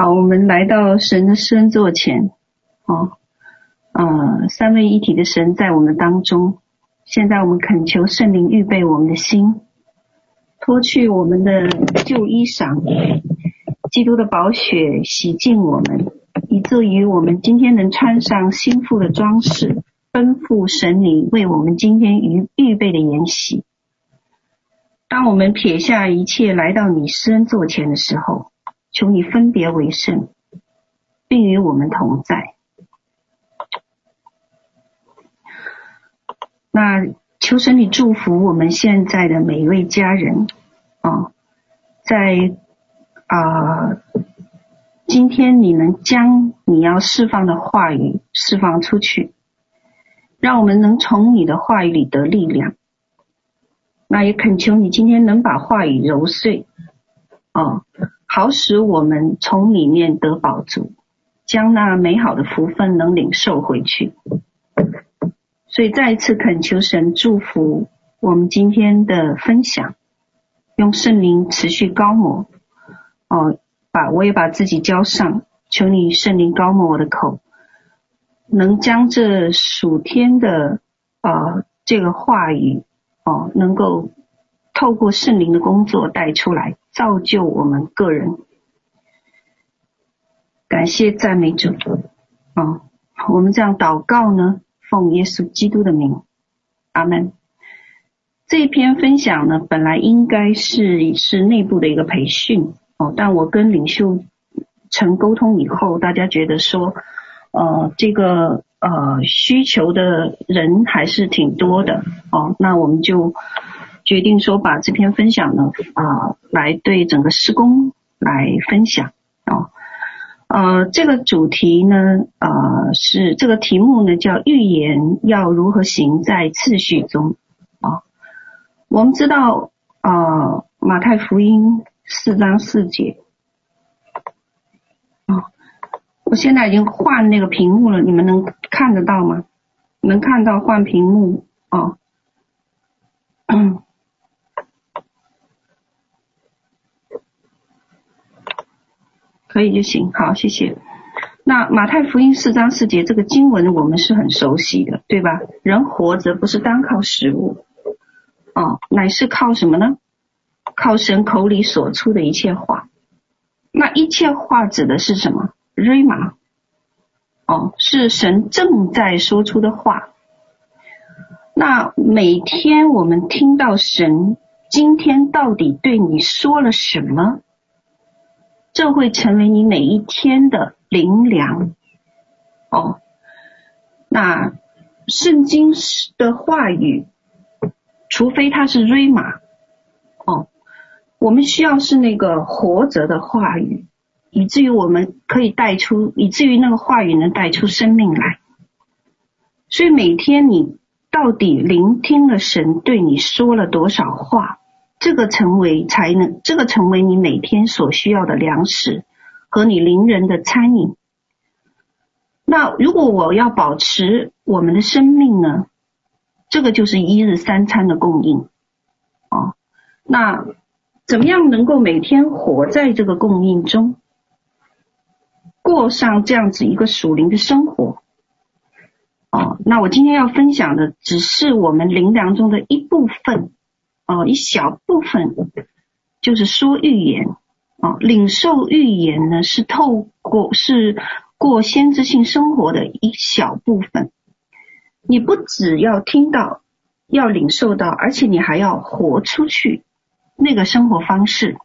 好，我们来到神的身座前，哦，呃，三位一体的神在我们当中。现在我们恳求圣灵预备我们的心，脱去我们的旧衣裳，基督的宝血洗净我们，以至于我们今天能穿上新妇的装饰，奔赴神里为我们今天预预备的筵席。当我们撇下一切来到你施恩座前的时候，求你分别为圣，并与我们同在。那求神你祝福我们现在的每一位家人啊，在啊、今天你能将你要释放的话语释放出去，让我们能从你的话语里得力量。那也恳求你今天能把话语揉碎，啊。好使我们从里面得饱足，将那美好的福分能领受回去。所以再一次恳求神祝福我们今天的分享，用圣灵持续高抹。哦，把我也把自己交上，求你圣灵高抹我的口，能将这属天的、呃、这个话语哦，能够透过圣灵的工作带出来。造就我们个人，感谢赞美主啊！我们这样祷告呢，奉耶稣基督的名，阿门。这篇分享呢，本来应该是是内部的一个培训哦，但我跟领袖曾沟通以后，大家觉得说，呃，这个呃需求的人还是挺多的哦，那我们就。决定说把这篇分享呢啊、来对整个施工来分享啊，呃，这个主题呢呃是这个题目呢叫预言要如何行在次序中啊？我们知道啊、马太福音四章四节啊，我现在已经换那个屏幕了，你们能看得到吗？能看到换屏幕啊？嗯。可以就行，好，谢谢。那马太福音四章四节这个经文我们是很熟悉的，对吧？人活着不是单靠食物，哦，乃是靠什么呢？靠神口里所出的一切话。那一切话指的是什么瑞玛哦，是神正在说出的话。那每天我们听到神今天到底对你说了什么？这会成为你每一天的灵粮哦。那圣经的话语，除非它是瑞玛哦，我们需要是那个活着的话语，以至于我们可以带出，以至于那个话语能带出生命来。所以每天你到底聆听了神对你说了多少话？这个成为才能，这个成为你每天所需要的粮食和你邻人的餐饮。那如果我要保持我们的生命呢？这个就是一日三餐的供应。哦，那怎么样能够每天活在这个供应中，过上这样子一个属灵的生活？哦，那我今天要分享的只是我们灵粮中的一部分。哦，一小部分就是说预言哦，领受预言呢是透过是过先知性生活的一小部分。你不只要听到，要领受到，而且你还要活出去那个生活方式。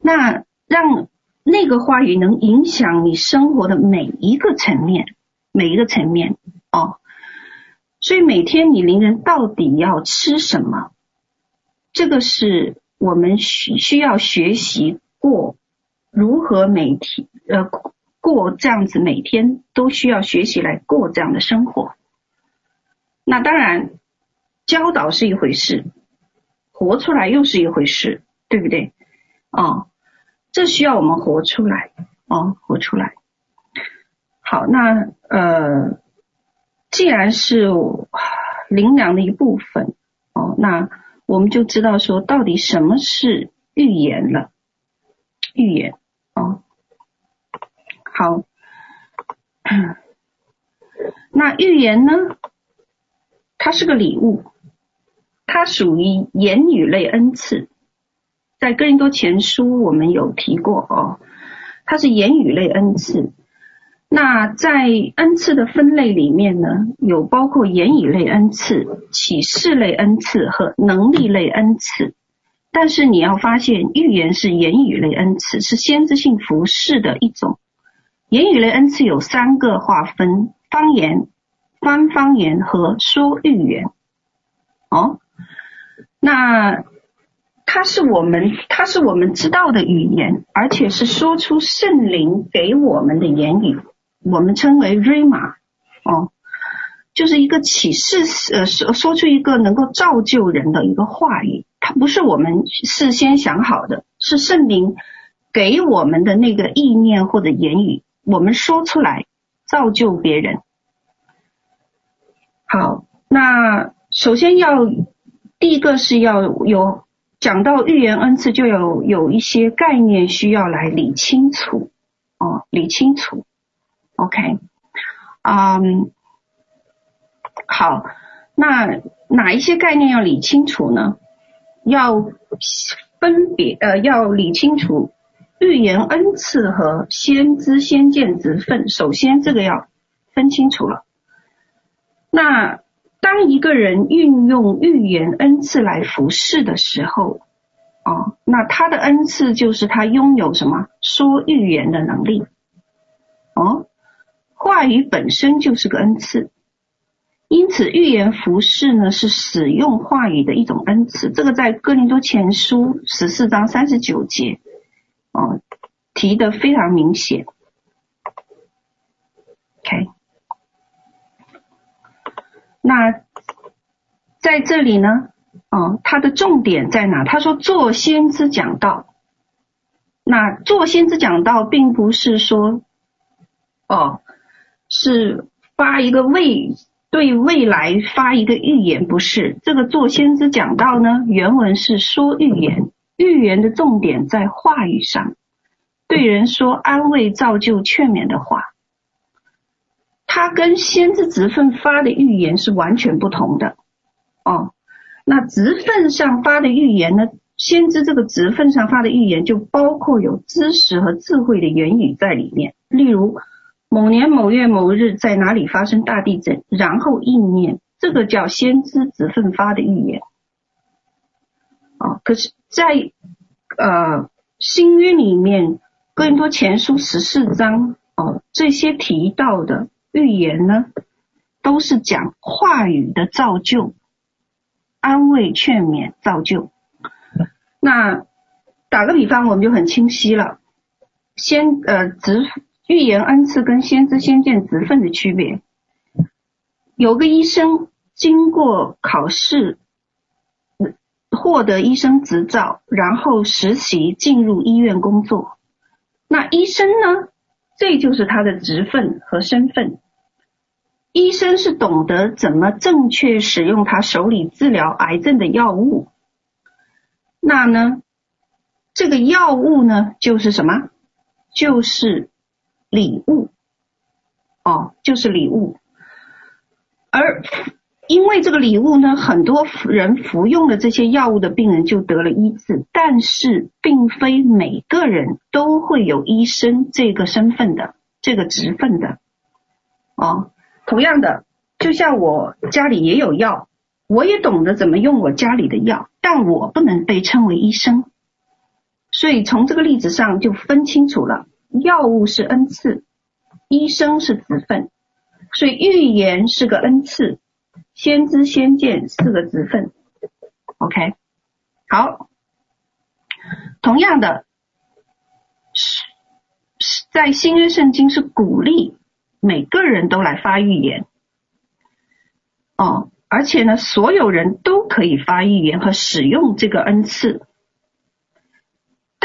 那让那个话语能影响你生活的每一个层面，每一个层面哦。所以每天你灵人到底要吃什么？这个是我们需需要学习过如何每天呃过这样子每天都需要学习来过这样的生活。那当然教导是一回事，活出来又是一回事，对不对？哦，这需要我们活出来哦，活出来。好，那呃。既然是灵粮的一部分哦，那我们就知道说，到底什么是预言了？预言哦，好，那预言呢？它是个礼物，它属于言语类恩赐，在哥林多前书我们有提过哦，它是言语类恩赐。那在恩赐的分类里面呢，有包括言语类恩赐、启示类恩赐和能力类恩赐。但是你要发现，预言是言语类恩赐，是先知性服饰的一种。言语类恩赐有三个划分：方言、翻方言和说预言。哦，那它是我们，它是我们知道的语言，而且是说出圣灵给我们的言语。我们称为 Rhema，哦，就是一个启示，呃，说说出一个能够造就人的一个话语，它不是我们事先想好的，是圣灵给我们的那个意念或者言语，我们说出来造就别人。好，那首先要第一个是要有讲到预言恩赐，就有有一些概念需要来理清楚，哦，理清楚。OK，嗯、好，那哪一些概念要理清楚呢？要分别呃，要理清楚预言恩赐和先知先见之分。首先，这个要分清楚了。那当一个人运用预言恩赐来服侍的时候，哦，那他的恩赐就是他拥有什么？说预言的能力，哦。话语本身就是个恩赐，因此预言服饰呢是使用话语的一种恩赐。这个在哥林多前书十四章三十九节，哦，提的非常明显。OK，那在这里呢，哦，它的重点在哪？他说做先知讲道，那做先知讲道并不是说，哦。是发一个未对未来发一个预言，不是这个做先知讲道呢？原文是说预言，预言的重点在话语上，对人说安慰、造就、劝勉的话。他跟先知职分发的预言是完全不同的哦。那职分上发的预言呢？先知这个职分上发的预言就包括有知识和智慧的言语在里面，例如。某年某月某日在哪里发生大地震，然后应验，这个叫先知子奋发的预言。啊，可是在，在呃新约里面，哥林多前书十四章哦，这些提到的预言呢，都是讲话语的造就、安慰、劝勉、造就。那打个比方，我们就很清晰了，先呃职。预言恩赐跟先知先见职分的区别，有个医生经过考试，获得医生执照，然后实习进入医院工作。那医生呢？这就是他的职分和身份。医生是懂得怎么正确使用他手里治疗癌症的药物。那呢？这个药物呢，就是什么？就是。礼物，哦，就是礼物。而因为这个礼物呢，很多人服用了这些药物的病人就得了医治，但是并非每个人都会有医生这个身份的，这个职分的。哦，同样的，就像我家里也有药，我也懂得怎么用我家里的药，但我不能被称为医生。所以从这个例子上就分清楚了。药物是恩赐，医生是子分，所以预言是个恩赐，先知先见是个子分。OK，好，同样的，是在新约圣经是鼓励每个人都来发预言，哦，而且呢，所有人都可以发预言和使用这个恩赐。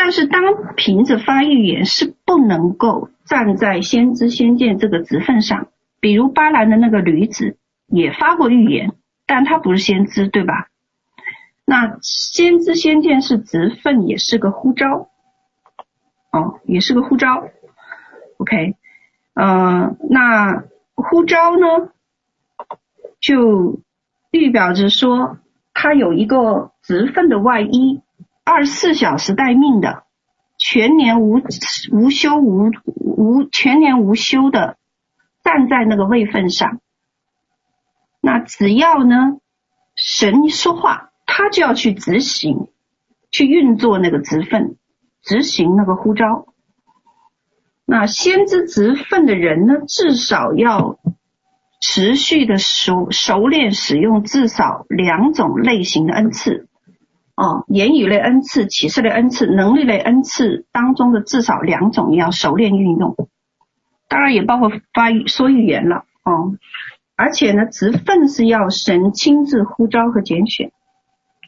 但是，当凭着发预言是不能够站在先知先见这个职份上。比如巴兰的那个女子也发过预言，但她不是先知，对吧？那先知先见是职份，也是个呼召。哦，也是个呼召。OK，呃，那呼召呢，就预表着说他有一个职份的外衣，二十四小时待命的，全年无无休无无全年无休的站在那个位份上。那只要呢，神一说话，他就要去执行，去运作那个职份，执行那个呼召。那先知职份的人呢，至少要持续的熟熟练使用至少两种类型的恩赐，哦，言语类恩赐、启示类恩赐、能力类恩赐当中的至少两种你要熟练运用，当然也包括发说语言了，哦，而且呢，职份是要神亲自呼召和拣选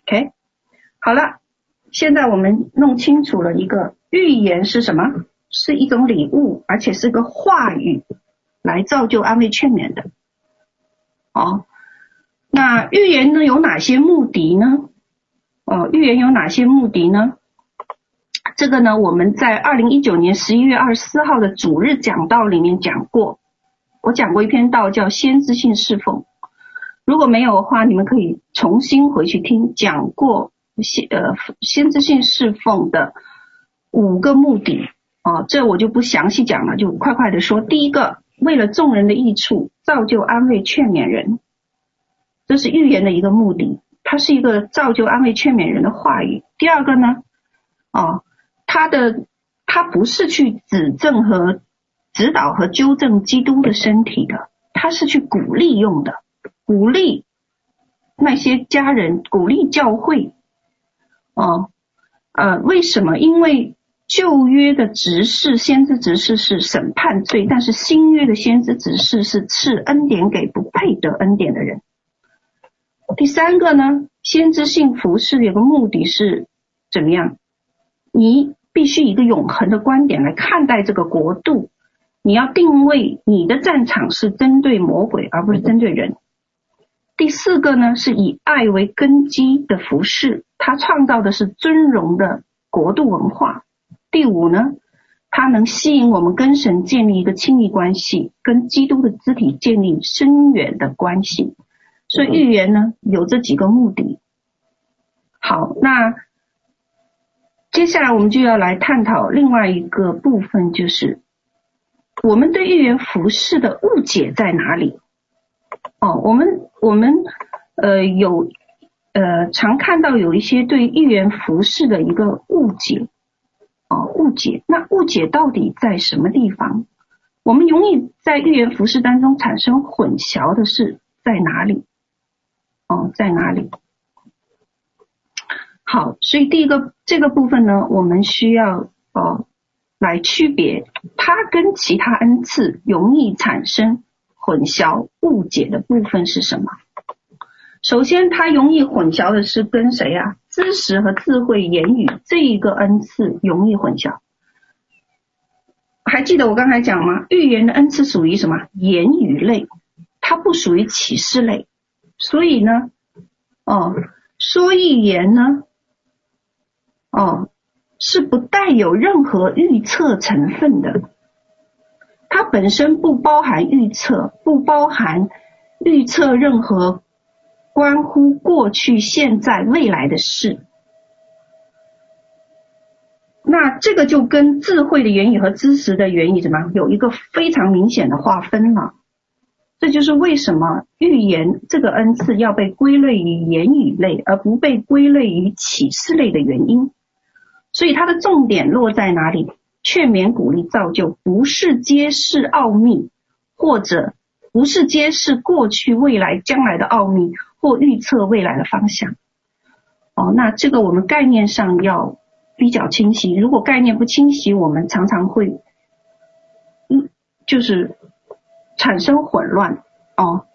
，OK，好了，现在我们弄清楚了一个预言是什么。是一种礼物，而且是个话语，来造就、安慰、劝勉的。哦，那预言呢有哪些目的呢？哦，预言有哪些目的呢？这个呢，我们在二零一九年十一月二十四号的主日讲道里面讲过。我讲过一篇道叫《先知性侍奉》，如果没有的话，你们可以重新回去听。讲过先呃先知性侍奉的五个目的。哦，这我就不详细讲了，就快快的说。第一个，为了众人的益处，造就、安慰、劝勉人，这是预言的一个目的，它是一个造就、安慰、劝勉人的话语。第二个呢，哦，它的它不是去指正和指导和纠正基督的身体的，它是去鼓励用的，鼓励那些家人，鼓励教会。哦，呃，为什么？因为。旧约的执事、先知执事是审判罪，但是新约的先知执事是赐恩典给不配得恩典的人。第三个呢，先知性服事有个目的是怎么样？你必须以一个永恒的观点来看待这个国度，你要定位你的战场是针对魔鬼，而不是针对人。第四个呢，是以爱为根基的服饰，它创造的是尊荣的国度文化。第五呢，它能吸引我们跟神建立一个亲密关系，跟基督的肢体建立深远的关系。所以预言呢，有这几个目的。好，那接下来我们就要来探讨另外一个部分，就是我们对预言服饰的误解在哪里？哦，我们我们呃有呃常看到有一些对预言服饰的一个误解。哦，误解，那误解到底在什么地方？我们容易在预言服饰当中产生混淆的是在哪里？哦，在哪里？好，所以第一个这个部分呢，我们需要哦来区别它跟其他恩赐容易产生混淆误解的部分是什么？首先，它容易混淆的是跟谁呀？知识和智慧言语这一个恩赐容易混淆。还记得我刚才讲吗？预言的恩赐属于什么？言语类，它不属于启示类。所以呢，哦，说预言呢，哦，是不带有任何预测成分的。它本身不包含预测，不包含预测任何。关乎过去、现在、未来的事，那这个就跟智慧的原语和知识的原语怎么有一个非常明显的划分了。这就是为什么预言这个恩赐要被归类于言语类，而不被归类于启示类的原因。所以它的重点落在哪里？劝勉、鼓励、造就，不是揭示奥秘，或者不是揭示过去、未来、将来的奥秘。或预测未来的方向，哦，那这个我们概念上要比较清晰。如果概念不清晰，我们常常会，嗯，就是产生混乱哦。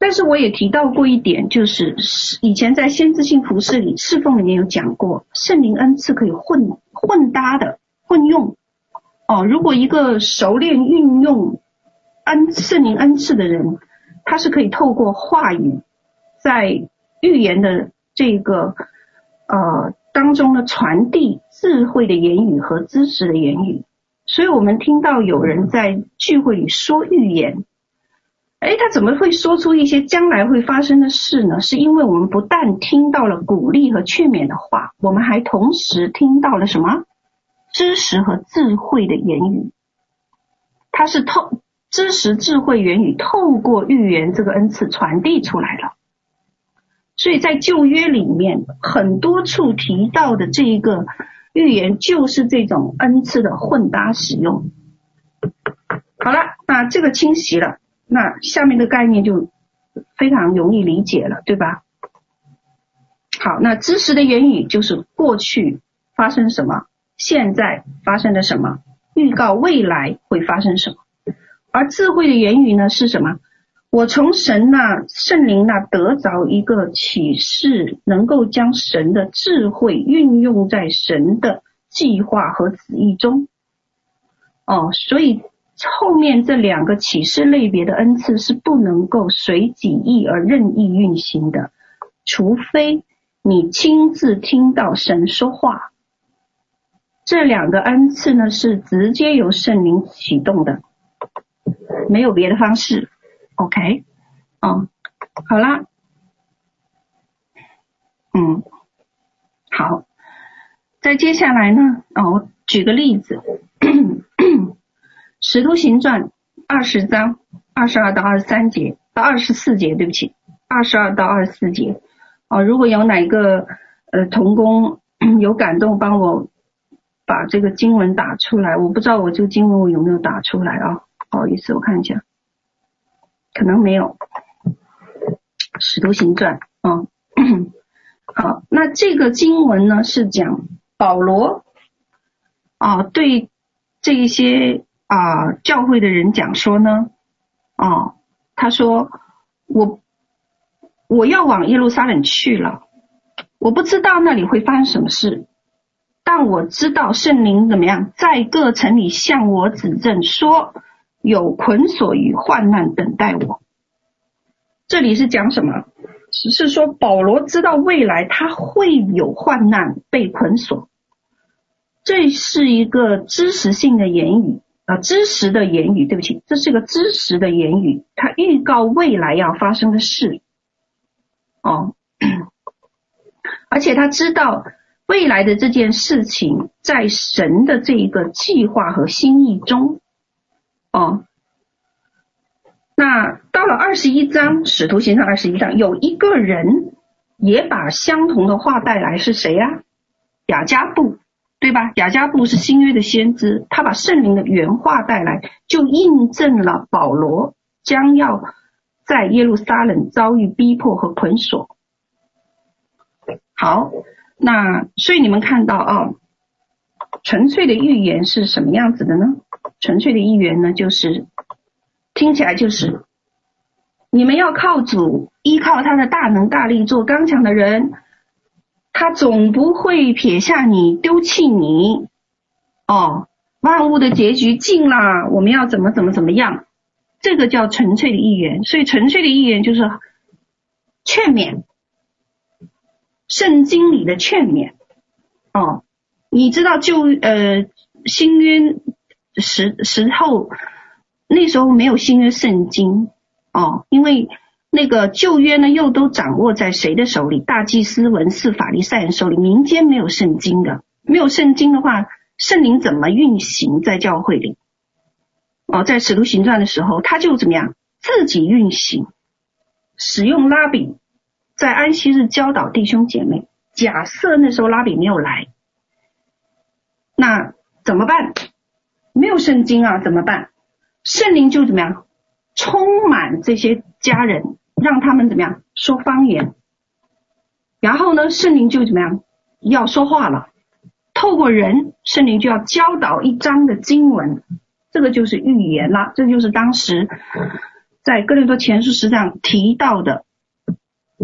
但是我也提到过一点，就是以前在先知性服饰里侍奉里面有讲过，圣灵恩赐可以混混搭的混用哦。如果一个熟练运用恩圣灵恩赐的人。他是可以透过话语，在预言的这个呃当中的传递智慧的言语和知识的言语。所以我们听到有人在聚会里说预言，哎，他怎么会说出一些将来会发生的事呢？是因为我们不但听到了鼓励和劝勉的话，我们还同时听到了什么？知识和智慧的言语。它是透知识、智慧言语透过预言这个恩赐传递出来了。所以在旧约里面很多处提到的这一个。预言就是这种恩赐的混搭使用。好了，那这个清晰了，那下面的概念就非常容易理解了，对吧？好，那知识的言语就是过去发生什么，现在发生了什么，预告未来会发生什么。而智慧的言语呢，是什么？我从神那圣灵那得着一个启示，能够将神的智慧运用在神的计划和旨意中。哦，所以后面这两个启示类别的恩赐是不能够随己意而任意运行的，除非你亲自听到神说话。这两个恩赐呢，是直接由圣灵启动的，没有别的方式。OK，哦，好啦，嗯，好，再接下来呢，哦，我举个例子，《使徒行传》二十章二十二到二十三节到二十四节，对不起，二十二到二十四节，哦，如果有哪个呃童工 有感动，帮我把这个经文打出来，我不知道我这个经文我有没有打出来啊、不好意思，我看一下。可能没有《使徒行传》啊，好，那这个经文呢是讲保罗啊对这一些啊教会的人讲说呢，啊他说我我要往耶路撒冷去了，我不知道那里会发生什么事，但我知道圣灵怎么样在各城里向我指证说。有捆锁与患难等待我。这里是讲什么？只是说保罗知道未来他会有患难被捆锁。这是一个知识性的言语啊，知识的言语。对不起，这是个知识的言语，他预告未来要发生的事。哦，而且他知道未来的这件事情在神的这一个计划和心意中。哦，那到了二十一章，使徒行传二十一章，有一个人也把相同的话带来，是谁呀？亚加布，对吧？亚加布是新约的先知，他把圣灵的原话带来，就印证了保罗将要在耶路撒冷遭遇逼迫和捆锁。好，那所以你们看到啊，纯粹的预言是什么样子的呢？纯粹的意愿呢，就是听起来就是你们要靠主，依靠他的大能大力，做刚强的人，他总不会撇下你，丢弃你。哦，万物的结局尽了，我们要怎么怎么怎么样？这个叫纯粹的意愿。所以纯粹的意愿就是劝勉，圣经里的劝勉。哦，你知道就呃新约。时时候，那时候没有新约圣经哦，因为那个旧约呢又都掌握在谁的手里？大祭司、文士、法利赛人手里。民间没有圣经的，没有圣经的话，圣灵怎么运行在教会里？哦，在使徒行传的时候，他就怎么样自己运行，使用拉比在安息日教导弟兄姐妹。假设那时候拉比没有来，那怎么办？没有圣经啊，怎么办？圣灵就怎么样，充满这些家人，让他们怎么样说方言。然后呢，圣灵就怎么样要说话了，透过人，圣灵就要教导一章的经文，这个就是预言了。这就是当时在哥林多前书十章提到的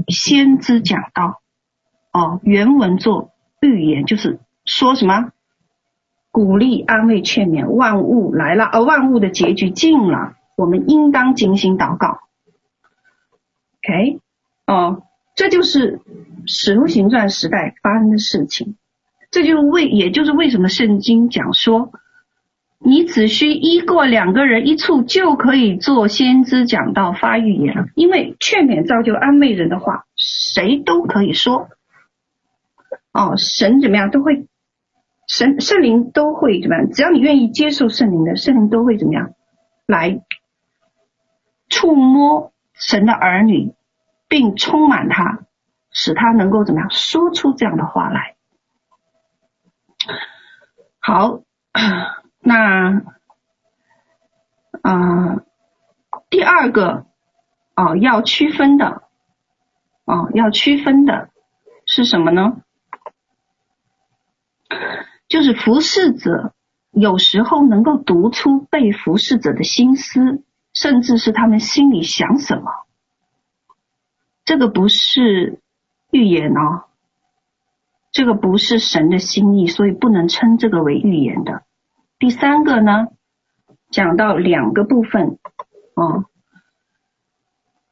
先知讲道哦，原文做预言，就是说什么？鼓励、安慰、劝勉，万物来了，而万物的结局近了，我们应当精心祷告。OK，哦，这就是使徒行传时代发生的事情。这就是为也就是为什么圣经讲说，你只需一过两个人一处就可以做先知讲道发预言了，因为劝勉造就安慰人的话，谁都可以说。哦，神怎么样都会，神圣灵都会怎么样？只要你愿意接受圣灵的，圣灵都会怎么样来触摸神的儿女，并充满他，使他能够怎么样说出这样的话来。好，那啊、第二个啊，要区分的啊，要区分的是什么呢？就是服侍者有时候能够读出被服侍者的心思，甚至是他们心里想什么。这个不是预言哦。这个不是神的心意，所以不能称这个为预言的。第三个呢，讲到两个部分，哦，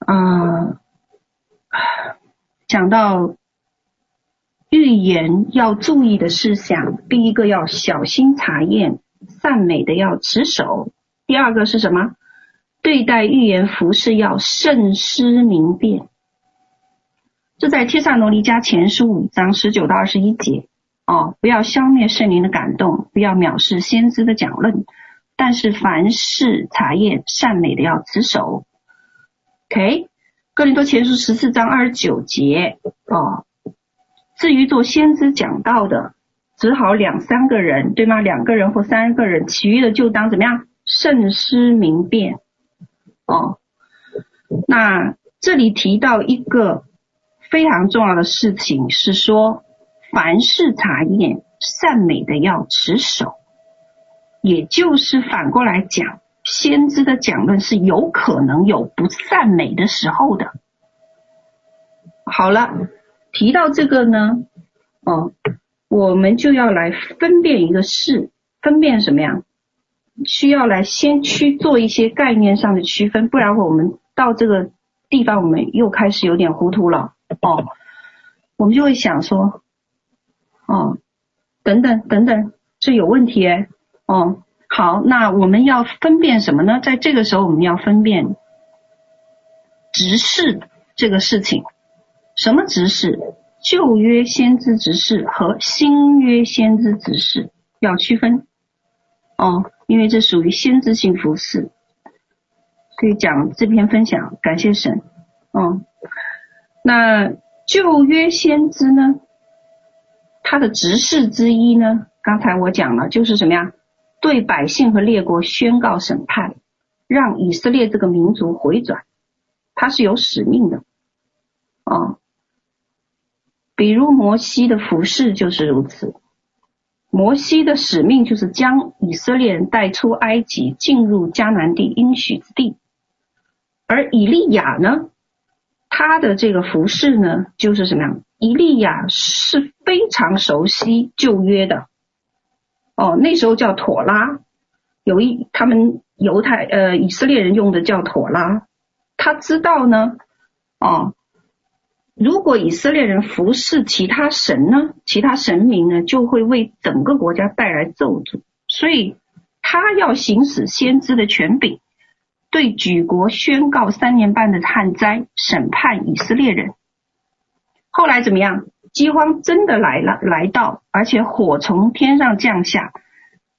嗯、呃，讲到预言要注意的事项，第一个要小心查验，善美的要持守；第二个是什么？对待预言服饰要慎思明辨。这在帖撒罗尼迦前书五章十九到二十一节哦，不要消灭圣灵的感动，不要藐视先知的讲论，但是凡事查验善美的要持守。OK，哥林多前书十四章二十九节哦，至于做先知讲道的，只好两三个人，对吗？两个人或三个人，其余的就当怎么样？慎思明辨哦。那这里提到一个。非常重要的事情是说，凡事查验善美的要持守，也就是反过来讲，先知的讲论是有可能有不善美的时候的。好了，提到这个呢，哦，我们就要来分辨一个事，分辨什么呀？需要来先去做一些概念上的区分，不然我们到这个地方，我们又开始有点糊涂了。哦，我们就会想说，哦，等等等等，这有问题哎。哦，好，那我们要分辨什么呢？在这个时候，我们要分辨直视这个事情。什么直视？旧约先知执事和新约先知执事要区分。哦，因为这属于先知性服饰，可以讲这篇分享，感谢神。哦。那旧约先知呢？他的职事之一呢？刚才我讲了，就是什么呀？对百姓和列国宣告审判，让以色列这个民族回转，他是有使命的。哦，比如摩西的服饰就是如此。摩西的使命就是将以色列人带出埃及，进入迦南地应许之地，而以利亚呢？他的这个服饰呢，就是什么样？以利亚是非常熟悉旧约的，哦，那时候叫妥拉，有一他们犹太呃以色列人用的叫妥拉，他知道呢，哦，如果以色列人服侍其他神呢，其他神明呢，就会为整个国家带来咒诅，所以他要行使先知的权柄。对举国宣告三年半的旱灾，审判以色列人。后来怎么样？饥荒真的来了，来到，而且火从天上降下，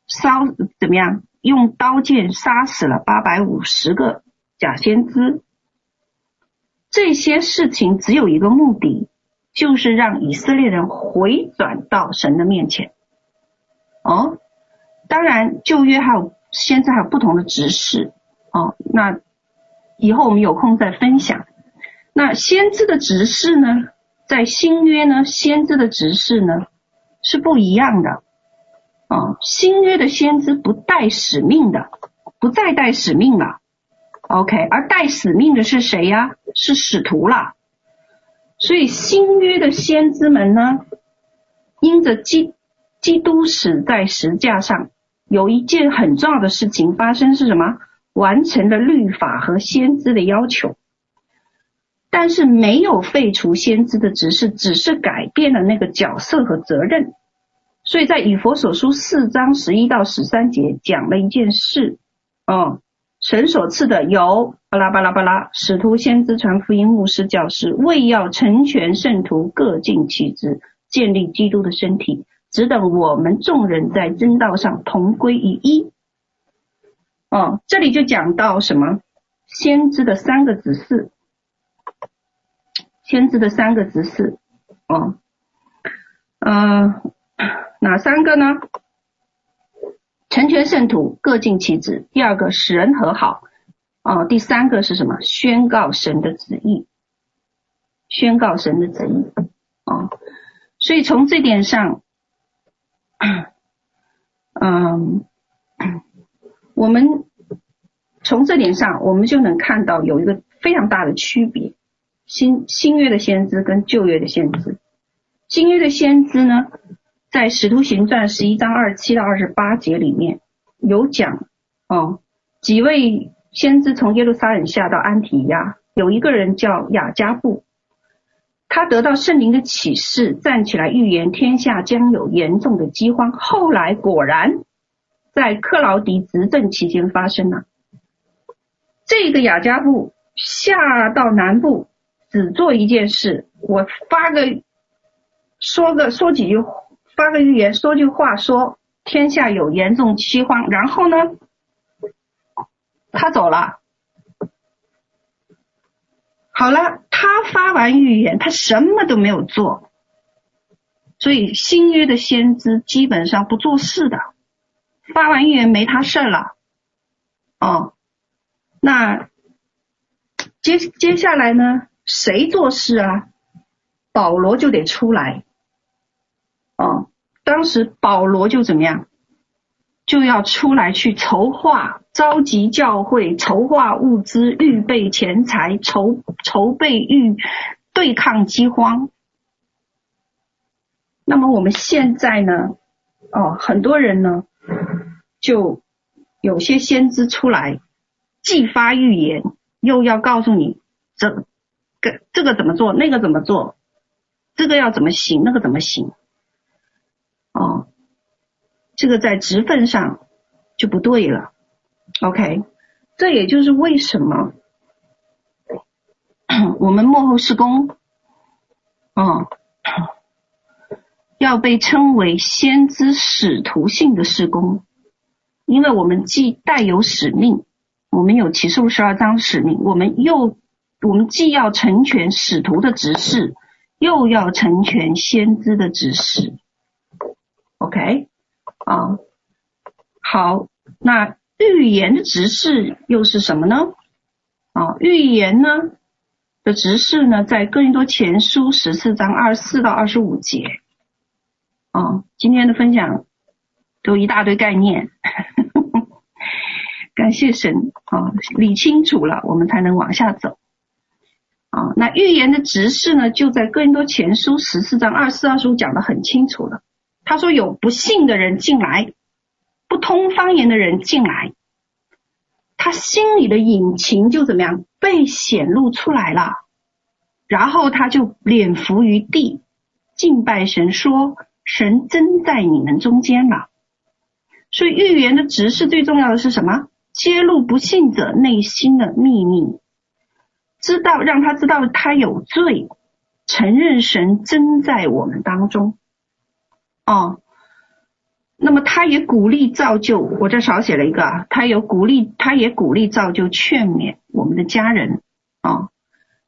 烧怎么样？用刀剑杀死了八百五十个假先知。这些事情只有一个目的，就是让以色列人回转到神的面前。哦，当然旧约还有现在还有不同的执事。哦，那以后我们有空再分享。那先知的职事呢，在新约呢，先知的职事呢是不一样的。哦，新约的先知不带使命的，不再带使命了。OK，而带使命的是谁呀？是使徒了。所以新约的先知们呢，因着基基督死在十字架上，有一件很重要的事情发生是什么？完成了律法和先知的要求，但是没有废除先知的职事，只是改变了那个角色和责任。所以在以弗所书四章十一到十三节讲了一件事，哦，神所赐的有巴拉巴拉巴拉，使徒、先知、传福音、牧师、教师，为要成全圣徒，各尽其职，建立基督的身体，只等我们众人在真道上同归于一。哦，这里就讲到什么？先知的三个指示，先知的三个指示，哦，嗯、哪三个呢？成全圣徒，各尽其职。第二个，使人和好。哦，第三个是什么？宣告神的旨意。宣告神的旨意。哦，所以从这点上，嗯，我们从这点上，我们就能看到有一个非常大的区别：新新约的先知跟旧约的先知。新约的先知呢？在《使徒行传》十一章二十七到二十八节里面有讲哦，几位先知从耶路撒冷下到安提亚，有一个人叫雅加布，他得到圣灵的启示，站起来预言天下将有严重的饥荒。后来果然在克劳狄执政期间发生了。这个雅加布下到南部，只做一件事：我发个说个说几句。发个预言，说句话，说天下有严重饥荒，然后呢，他走了。好了，他发完预言，他什么都没有做。所以新约的先知基本上不做事的，发完预言没他事儿了。哦，那接接下来呢，谁做事啊？保罗就得出来。哦，当时保罗就怎么样，就要出来去筹划、召集教会、筹划物资、预备钱财、筹筹备预对抗饥荒。那么我们现在呢？哦，很多人呢，就有些先知出来，既发预言，又要告诉你这个这个怎么做，那个怎么做，这个要怎么行，那个怎么行。哦，这个在职分上就不对了。OK，这也就是为什么我们幕后施工，哦，要被称为先知使徒性的施工，因为我们既带有使命，我们有启示十二章使命，我们又我们既要成全使徒的职事，又要成全先知的职事。OK，啊，好，那预言的职事又是什么呢？啊，预言呢的职事呢，在哥林多前书十四章二十四到二十五节。啊，今天的分享都一大堆概念，感谢神啊，理清楚了，我们才能往下走。啊，那预言的职事呢，就在哥林多前书十四章二十四、二十五讲的很清楚了。他说：“有不信的人进来，不通方言的人进来，他心里的隐情就怎么样被显露出来了，然后他就脸伏于地，敬拜神，说：神真在你们中间了。所以预言的职事最重要的是什么？揭露不信者内心的秘密，知道让他知道他有罪，承认神真在我们当中。”哦，那么他也鼓励造就，我这少写了一个啊，他有鼓励，他也鼓励造就劝勉我们的家人啊、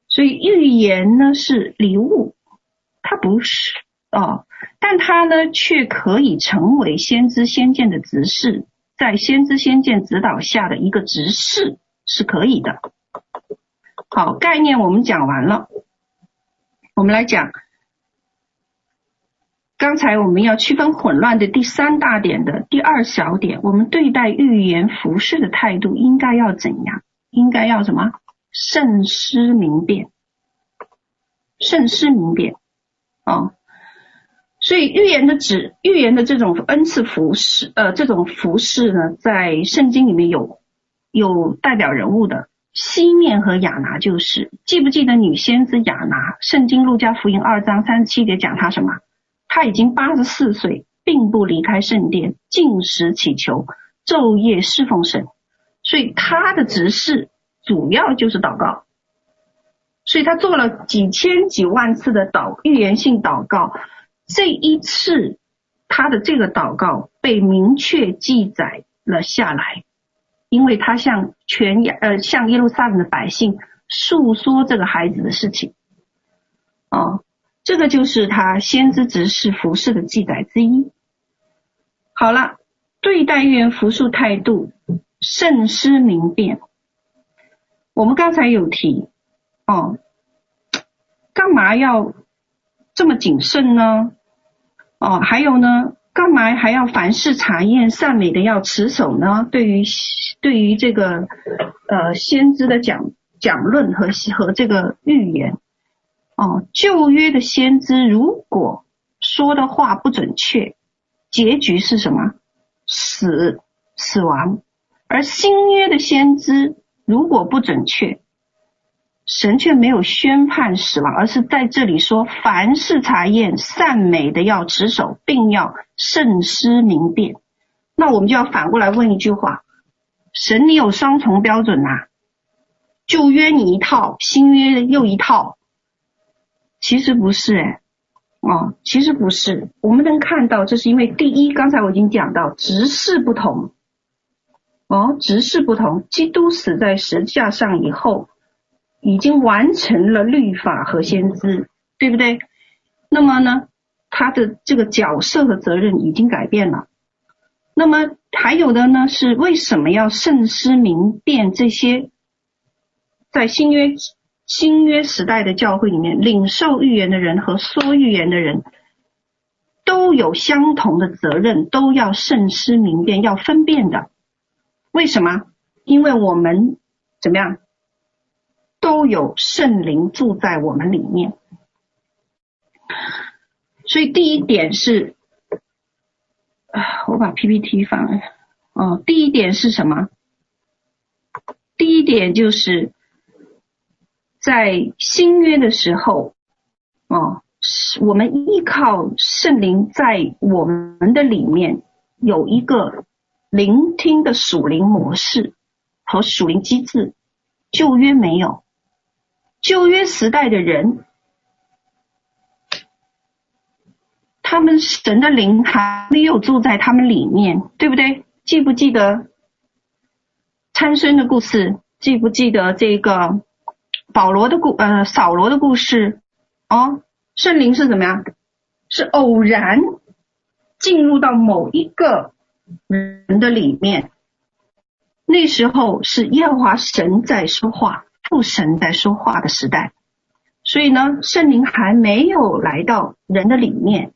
所以预言呢是礼物，它不是哦，但它呢却可以成为先知先见的执事，在先知先见指导下的一个执事是可以的。好，概念我们讲完了，我们来讲。刚才我们要区分混乱的第三大点的第二小点，我们对待预言服饰的态度应该要怎样？应该要什么？慎思明辨，慎思明辨啊、哦！所以预言的指预言的这种恩赐服饰，呃，这种服饰呢，在圣经里面有有代表人物的，西面和亚拿就是。记不记得女先知亚拿？圣经路加福音二章三十七节讲她什么？他已经八十四岁，并不离开圣殿，禁食祈求，昼夜侍奉神。所以他的职事主要就是祷告。所以他做了几千几万次的祷预言性祷告，这一次他的这个祷告被明确记载了下来，因为他向全呃向耶路撒冷的百姓诉说这个孩子的事情，哦，这个就是他先知执事服饰的记载之一。好了，对待预言服事态度慎思明辨，我们刚才有提。哦，干嘛要这么谨慎呢？哦，还有呢，干嘛还要凡事查验善美的要持守呢？对于对于这个呃先知的讲讲论和和这个预言，哦，旧约的先知如果说的话不准确，结局是什么？死死亡。而新约的先知如果不准确。神却没有宣判死亡，而是在这里说：凡事查验善美的要持守，并要慎思明辨。那我们就要反过来问一句话：神，你有双重标准呐、旧约你一套，新约又一套？其实不是、哎，哦，其实不是。我们能看到，这是因为第一，刚才我已经讲到，职事不同。哦，职事不同。基督死在十字架上以后。已经完成了律法和先知，对不对？那么呢，他的这个角色和责任已经改变了。那么还有的呢，是为什么要慎思明辨这些？在新约新约时代的教会里面，领受预言的人和说预言的人都有相同的责任，都要慎思明辨，要分辨的。为什么？因为我们怎么样？都有圣灵住在我们里面，所以第一点是，啊，我把 PPT 放了。哦，第一点是什么？第一点就是在新约的时候，哦，我们依靠圣灵在我们的里面有一个聆听的属灵模式和属灵机制，旧约没有。旧约时代的人，他们神的灵还没有住在他们里面，对不对？记不记得参孙的故事？记不记得这个保罗的故呃扫罗的故事？哦，圣灵是怎么样？是偶然进入到某一个人的里面，那时候是耶和华神在说话。父神在说话的时代，所以呢，圣灵还没有来到人的里面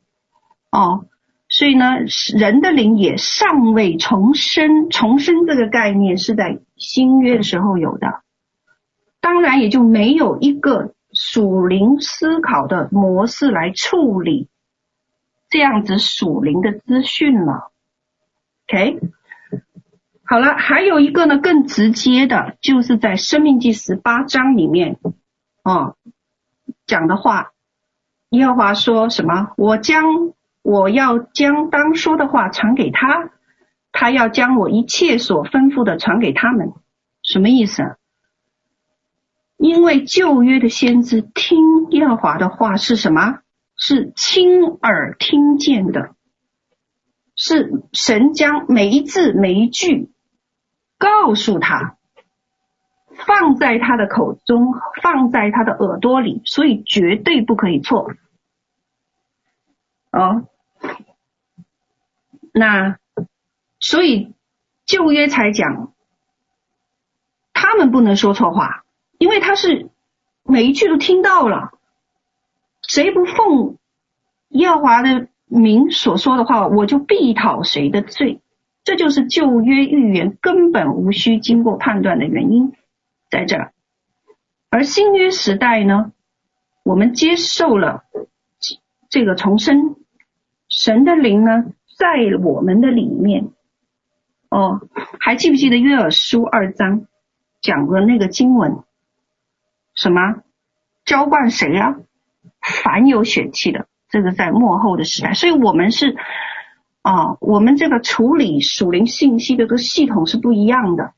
哦，所以呢，人的灵也尚未重生。重生这个概念是在新约的时候有的，当然也就没有一个属灵思考的模式来处理这样子属灵的资讯了。OK。好了，还有一个呢，更直接的，就是在《生命记》十八章里面，哦，讲的话，耶和华说什么？我将我要将当说的话传给他，他要将我一切所吩咐的传给他们。什么意思？因为旧约的先知听耶和华的话是什么？是亲耳听见的，是神将每一字每一句。告诉他，放在他的口中，放在他的耳朵里，所以绝对不可以错。哦，那所以旧约才讲，他们不能说错话，因为他是每一句都听到了，谁不奉耶和华的名所说的话，我就必讨谁的罪。这就是旧约预言根本无需经过判断的原因，在这儿。而新约时代呢，我们接受了这个重生，神的灵呢在我们的里面。哦，还记不记得约珥书二章讲的那个经文？什么？浇灌谁呀？凡有血气的，这个在末后的时代，所以我们是。啊，我们这个处理属灵信息的这个系统是不一样的。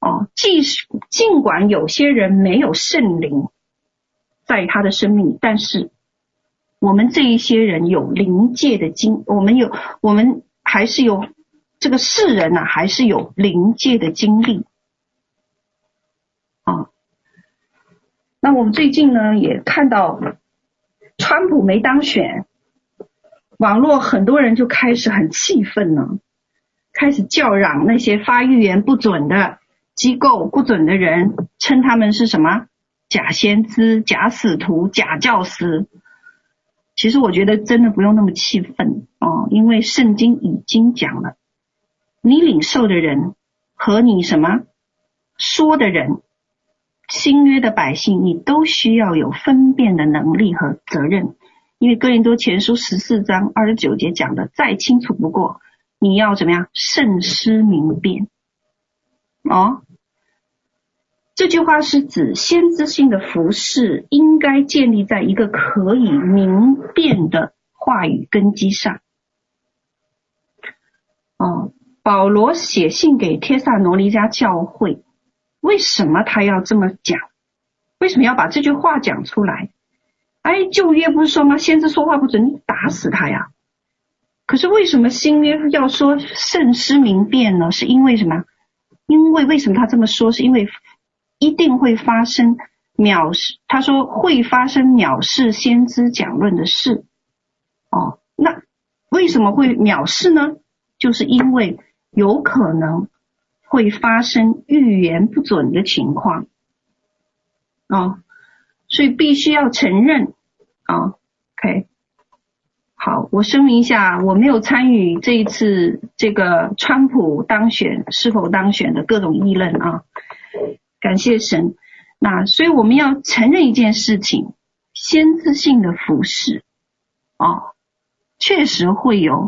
哦，即使尽管有些人没有圣灵在他的生命，但是我们这一些人有灵界的经，我们有，我们还是有这个世人呢、还是有灵界的经历。啊、那我们最近呢也看到，川普没当选，网络很多人就开始很气愤了，开始叫嚷那些发预言不准的。机构不准的人称他们是什么？假先知、假使徒、假教师。其实我觉得真的不用那么气愤哦，因为圣经已经讲了，你领受的人和你什么说的人，新约的百姓，你都需要有分辨的能力和责任。因为哥林多前书十四章二十九节讲的再清楚不过，你要怎么样？慎思明辨哦。这句话是指先知性的服饰应该建立在一个可以明辨的话语根基上。哦，保罗写信给帖撒罗尼迦教会，为什么他要这么讲？为什么要把这句话讲出来？哎，旧约不是说吗？先知说话不准，你打死他呀！可是为什么新约要说慎思明辨呢？是因为什么？因为为什么他这么说？是因为。一定会发生藐视，他说会发生藐视先知讲论的事。哦，那为什么会藐视呢？就是因为有可能会发生预言不准的情况。哦，所以必须要承认。哦，OK，好，我声明一下，我没有参与这一次这个川普当选是否当选的各种议论啊。感谢神，那所以我们要承认一件事情：先知性的服事，哦，确实会有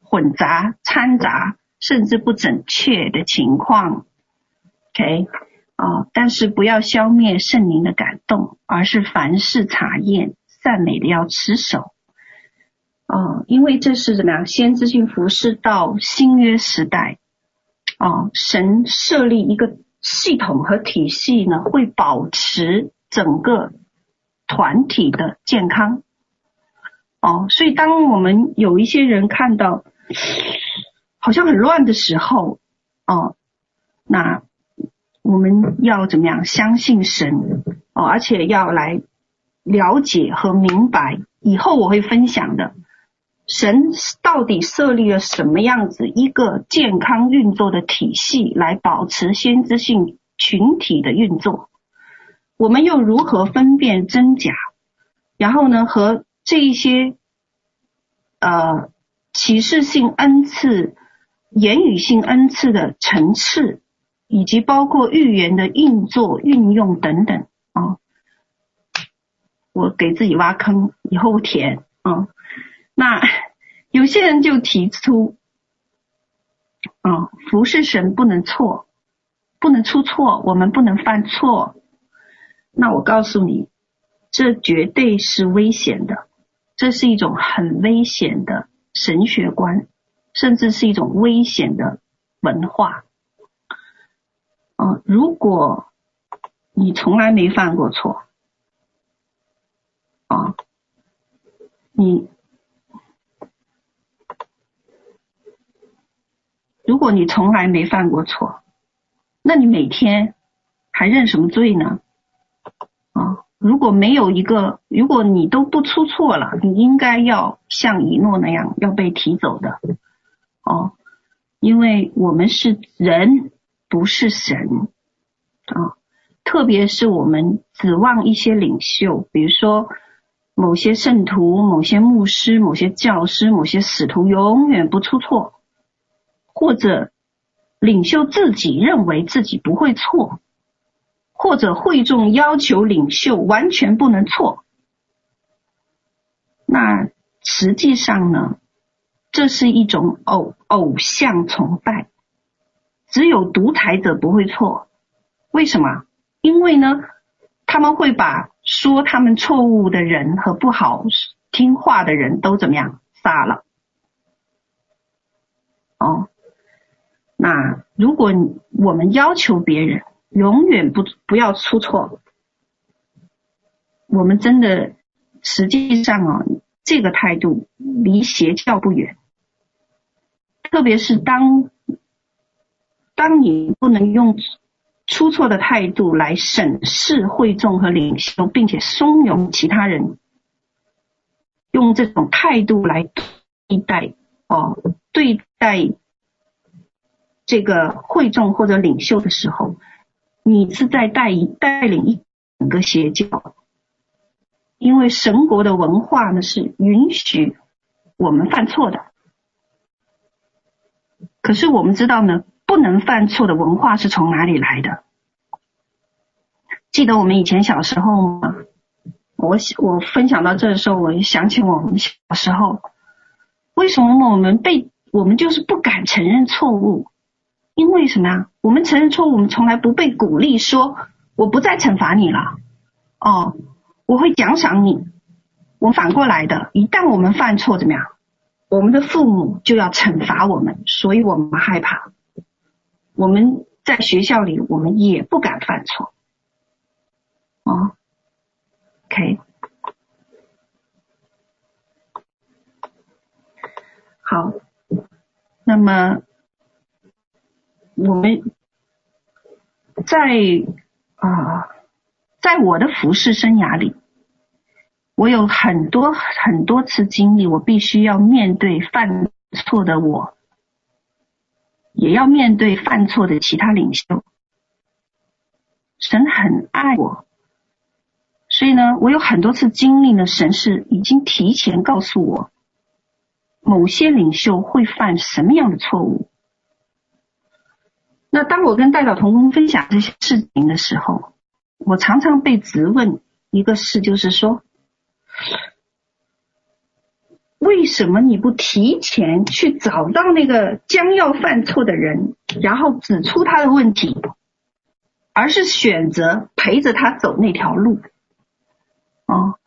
混杂、掺杂，甚至不准确的情况。OK，哦，但是不要消灭圣灵的感动，而是凡事查验、善美的要持守。哦，因为这是怎么样？先知性服事到新约时代，哦，神设立一个。系统和体系呢，会保持整个团体的健康。哦，所以当我们有一些人看到好像很乱的时候，哦，那我们要怎么样？相信神哦，而且要来了解和明白。以后我会分享的。神到底设立了什么样子一个健康运作的体系，来保持先知性群体的运作？我们又如何分辨真假？然后呢，和这一些呃启示性恩赐、言语性恩赐的层次，以及包括预言的运作、运用等等啊、我给自己挖坑，以后填啊。那有些人就提出，啊、服侍神不能错，不能出错，我们不能犯错。那我告诉你，这绝对是危险的，这是一种很危险的神学观，甚至是一种危险的文化。啊、如果你从来没犯过错，啊、你。如果你从来没犯过错，那你每天还认什么罪呢？啊，如果没有一个，如果你都不出错了，你应该要像以诺那样要被提走的，哦，因为我们是人，不是神啊。特别是我们指望一些领袖，比如说某些圣徒、某些牧师、某些教师、某些使徒，永远不出错。或者领袖自己认为自己不会错，或者会众要求领袖完全不能错，那实际上呢，这是一种偶偶像崇拜。只有独裁者不会错，为什么？因为呢，他们会把说他们错误的人和不好听话的人都怎么样杀了。哦。那如果我们要求别人永远不不要出错，我们真的实际上啊，这个态度离邪教不远。特别是当当你不能用出错的态度来审视会众和领袖，并且怂恿其他人用这种态度来对待哦，对待。这个会众或者领袖的时候，你是在带带领一整个邪教，因为神国的文化呢是允许我们犯错的，可是我们知道呢，不能犯错的文化是从哪里来的？记得我们以前小时候吗？我我分享到这的时候，我想起我们小时候，为什么我们被我们就是不敢承认错误？因为什么呀？我们承认错误，我们从来不被鼓励说我不再惩罚你了。哦，我会奖赏你。我反过来的，一旦我们犯错，怎么样？我们的父母就要惩罚我们，所以我们害怕。我们在学校里，我们也不敢犯错。哦，OK，好，那么。我们在啊、在我的服侍生涯里，我有很多很多次经历，我必须要面对犯错的我，也要面对犯错的其他领袖。神很爱我，所以呢，我有很多次经历呢，神是已经提前告诉我，某些领袖会犯什么样的错误。那当我跟代表同工分享这些事情的时候，我常常被质问一个事，就是说，为什么你不提前去找到那个将要犯错的人，然后指出他的问题，而是选择陪着他走那条路？哦，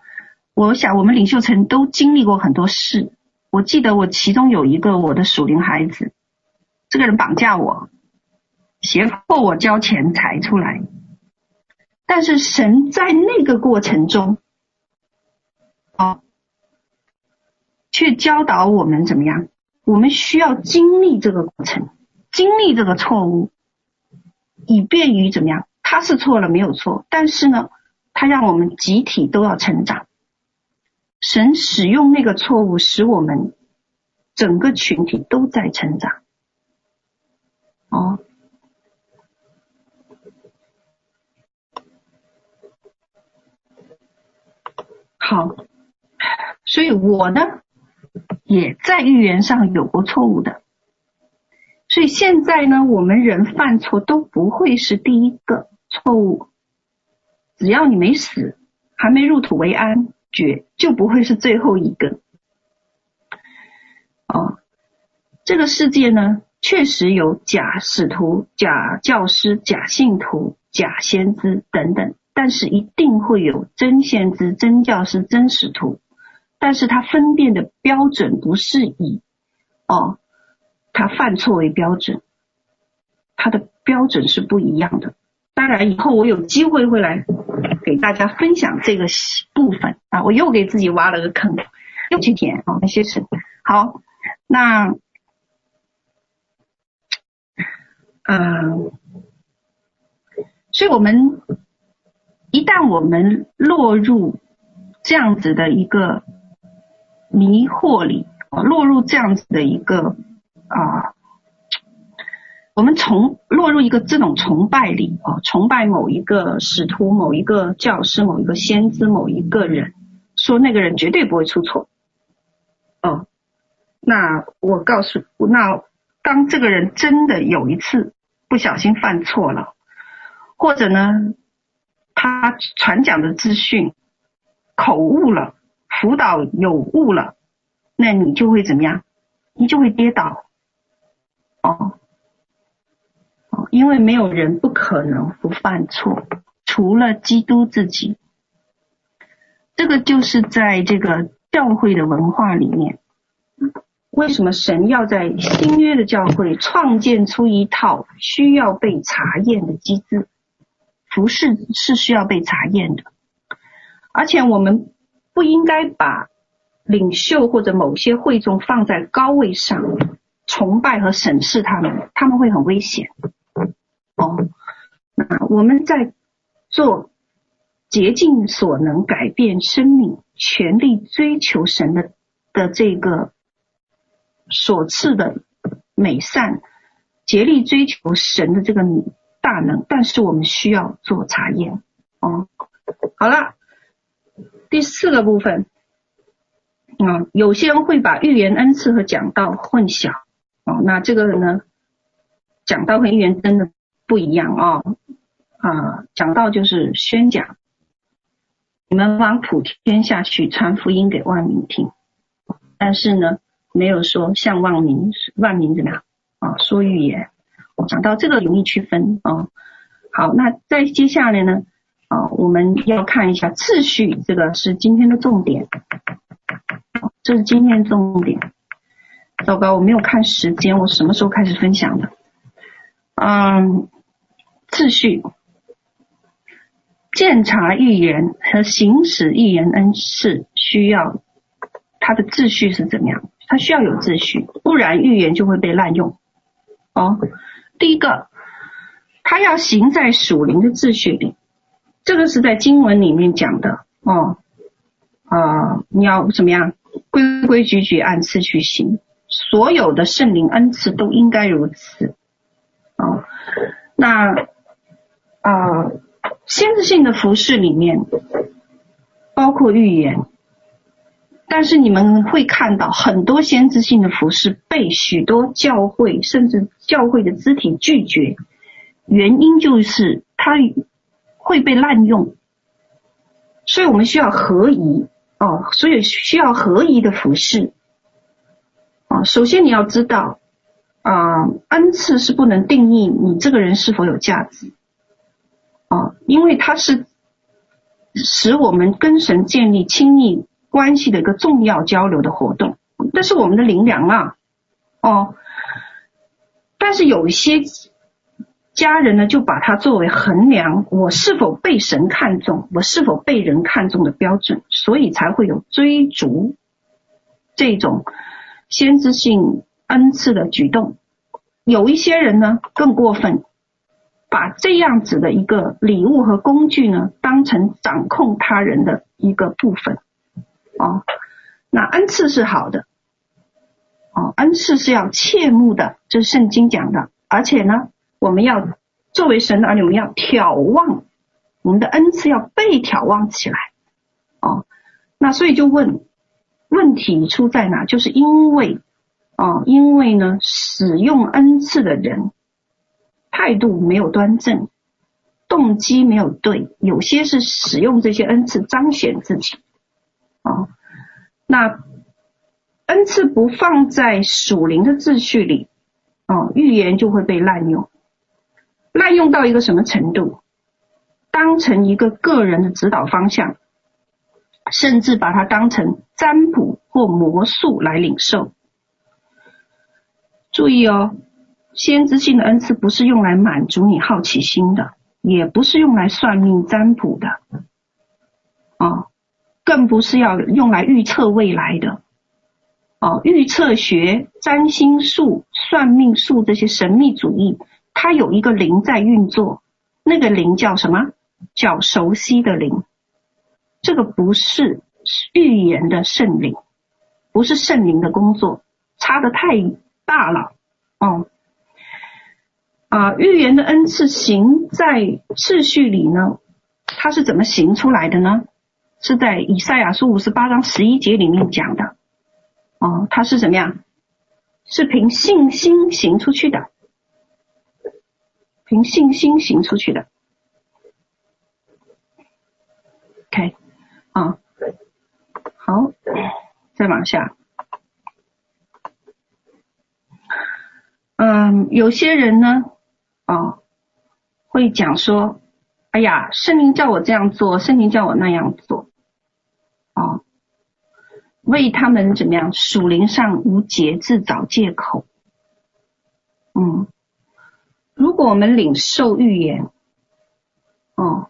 我想我们领袖层都经历过很多事。我记得我其中有一个我的属灵孩子，这个人绑架我。胁迫我交钱财出来，但是神在那个过程中，去教导我们怎么样？我们需要经历这个过程，经历这个错误，以便于怎么样？他是错了没有错，但是呢，他让我们集体都要成长。神使用那个错误，使我们整个群体都在成长。哦。好，所以我呢，也在预言上有过错误的，所以现在呢，我们人犯错都不会是第一个错误，只要你没死，还没入土为安，绝就不会是最后一个。哦，这个世界呢，确实有假使徒、假教师、假信徒、假先知等等。但是一定会有真先知、真教师、真使徒，但是他分辨的标准不是以哦他犯错为标准，他的标准是不一样的。当然，以后我有机会会来给大家分享这个部分啊，我又给自己挖了个坑，又去填啊谢谢。好，那嗯，所以我们。一旦我们落入这样子的一个迷惑里，落入这样子的一个啊，我们从落入一个这种崇拜里啊，崇拜某一个使徒、某一个教师、某一个先知、某一个人，说那个人绝对不会出错。哦，那我告诉，那当这个人真的有一次不小心犯错了，或者呢，他传讲的资讯口误了，辅导有误了，那你就会怎么样？你就会跌倒。哦，哦，因为没有人不可能不犯错，除了基督自己。这个就是在这个教会的文化里面，为什么神要在新约的教会创建出一套需要被查验的机制？服饰是需要被查验的，而且我们不应该把领袖或者某些会众放在高位上，崇拜和审视他们，他们会很危险。哦，那我们在做竭尽所能改变生命、全力追求神的的这个所赐的美善，竭力追求神的这个。大能，但是我们需要做查验哦。好了，第四个部分，啊、有些人会把预言恩赐和讲道混淆哦。那这个呢，讲道和预言真的不一样哦。啊，讲道就是宣讲，你们往普天下去传福音给万民听，但是呢，没有说向万民万民怎么样啊说预言。讲到这个容易区分啊，好，那再接下来呢啊，我们要看一下次序，这个是今天的重点，这是今天的重点。糟糕，我没有看时间，我什么时候开始分享的？嗯，次序，鉴察预言和行使预言恩赐需要它的秩序是怎么样？它需要有秩序，不然预言就会被滥用哦。第一个，它要行在属灵的秩序里，这个是在经文里面讲的哦。啊、你要怎么样？规规矩矩按次序行，所有的圣灵恩赐都应该如此。哦，那啊、先知性的服事里面包括预言。但是你们会看到很多先知性的服事被许多教会甚至教会的肢体拒绝，原因就是它会被滥用，所以我们需要合宜哦，所以需要合宜的服饰。啊。首先你要知道啊，恩赐是不能定义你这个人是否有价值。啊，因为它是使我们跟神建立亲密关系的一个重要交流的活动，但是我们的灵粮啊，哦，但是有一些家人呢，就把它作为衡量我是否被神看重，我是否被人看重的标准，所以才会有追逐这种先知性恩赐的举动。有一些人呢更过分，把这样子的一个礼物和工具呢，当成掌控他人的一个部分。哦，那恩赐是好的，哦，恩赐是要切慕的，这是圣经讲的。而且呢，我们要作为神的儿女，我们要眺望我们的恩赐要被眺望起来。哦，那所以就问问题出在哪？就是因为哦，因为呢，使用恩赐的人态度没有端正，动机没有对，有些是使用这些恩赐彰显自己。哦，那恩赐不放在属灵的秩序里，哦，预言就会被滥用，滥用到一个什么程度？当成一个个人的指导方向，甚至把它当成占卜或魔术来领受。注意哦，先知性的恩赐不是用来满足你好奇心的，也不是用来算命占卜的，哦。更不是要用来预测未来的哦，预测学、占星术、算命术这些神秘主义，它有一个灵在运作，那个灵叫什么？叫熟悉的灵。这个不是预言的圣灵，不是圣灵的工作，差的太大了哦。啊，预言的恩赐行在秩序里呢，它是怎么行出来的呢？是在以赛亚书五十八章十一节里面讲的，哦，他是怎么样？是凭信心行出去的，凭信心行出去的。OK，啊，好，再往下。嗯，有些人呢，哦，会讲说，哎呀，圣灵叫我这样做，圣灵叫我那样做。啊为他们怎么样属灵上无节制找借口。嗯，如果我们领受预言，哦，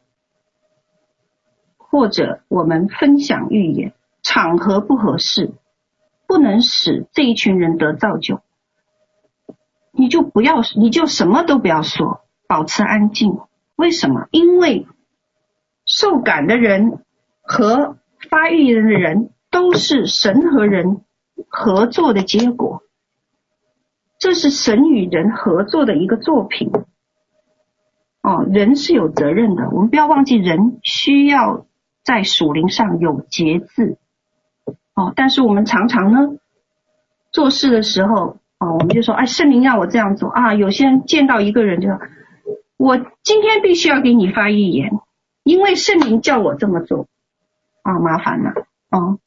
或者我们分享预言，场合不合适，不能使这一群人得造就，你就不要，你就什么都不要说，保持安静。为什么？因为受感的人和发预言的人都是神和人合作的结果。这是神与人合作的一个作品，哦，人是有责任的。我们不要忘记，人需要在属灵上有节制，哦。但是我们常常呢，做事的时候，哦，我们就说，哎，圣灵让我这样做啊。有些人见到一个人就，我今天必须要给你发预言，因为圣灵叫我这么做，啊，麻烦了，哦。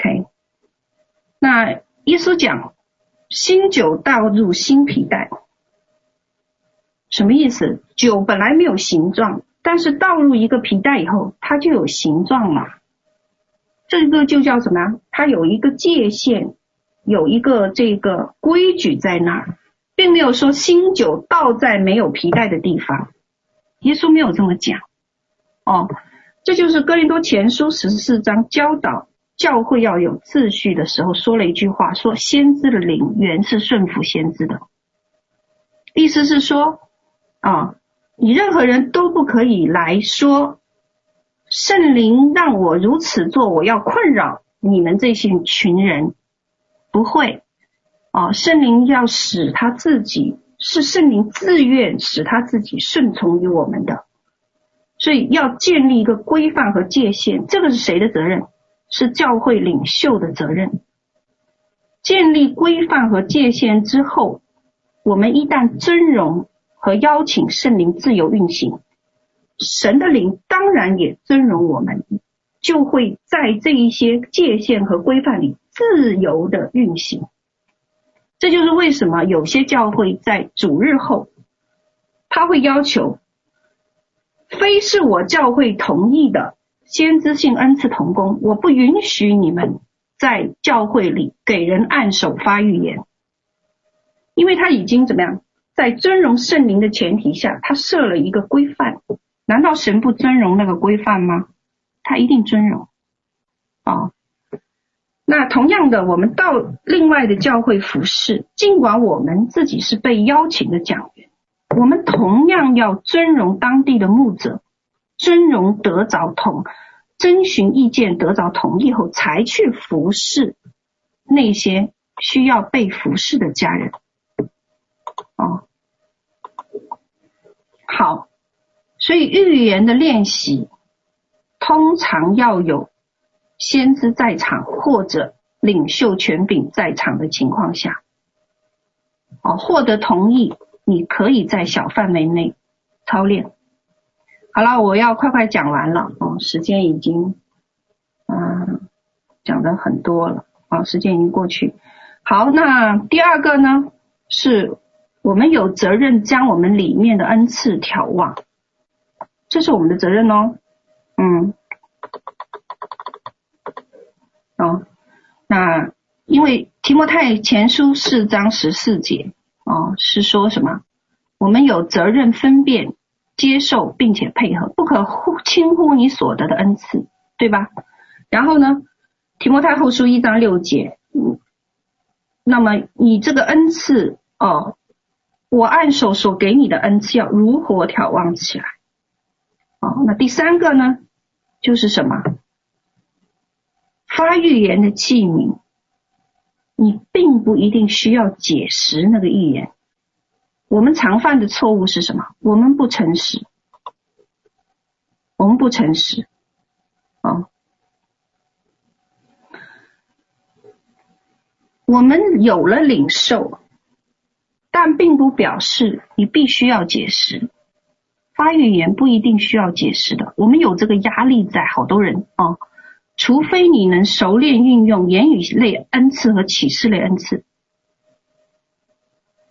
OK，那耶稣讲。新酒倒入新皮袋，什么意思？酒本来没有形状，但是倒入一个皮袋以后，它就有形状了。这个就叫什么呀？它有一个界限，有一个这个规矩在那儿，并没有说新酒倒在没有皮袋的地方。耶稣没有这么讲。哦，这就是哥林多前书十四章教导。教会要有秩序的时候，说了一句话，说先知的灵原是顺服先知的，意思是说啊，你任何人都不可以来说圣灵让我如此做，我要困扰你们这些群人，不会。啊，圣灵要使他自己是圣灵自愿使他自己顺从于我们的，所以要建立一个规范和界限，这个是谁的责任？是教会领袖的责任。建立规范和界限之后，我们一旦尊荣和邀请圣灵自由运行，神的灵当然也尊荣我们，就会在这一些界限和规范里自由的运行。这就是为什么有些教会在主日后，他会要求，非是我教会同意的。先知性恩赐同工，我不允许你们在教会里给人按手发预言，因为他已经怎么样，在尊荣圣灵的前提下，他设了一个规范。难道神不尊荣那个规范吗？他一定尊荣。哦，那同样的，我们到另外的教会服侍，尽管我们自己是被邀请的讲员，我们同样要尊荣当地的牧者，尊荣得着同。征询意见，得着同意后，才去服侍那些需要被服侍的家人。哦，好，所以预言的练习通常要有先知在场或者领袖权柄在场的情况下，哦，获得同意，你可以在小范围内操练。好了，我要快快讲完了哦，时间已经，嗯，讲的很多了啊，时间已经过去。好，那第二个呢，是我们有责任将我们里面的恩赐眺望，这是我们的责任哦。嗯，哦，那因为提摩太前书四章十四节哦，是说什么？我们有责任分辨。接受并且配合，不可忽轻忽你所得的恩赐，对吧？然后呢，提摩太后书一章六节，嗯，那么你这个恩赐哦，我按手所给你的恩赐要如何眺望起来？哦，那第三个呢，就是什么？发预言的器皿，你并不一定需要解释那个预言。我们常犯的错误是什么？我们不诚实，我们不诚实，啊，我们有了领受，但并不表示你必须要解释。发语言不一定需要解释的，我们有这个压力在，好多人啊，除非你能熟练运用言语类恩赐和启示类恩赐。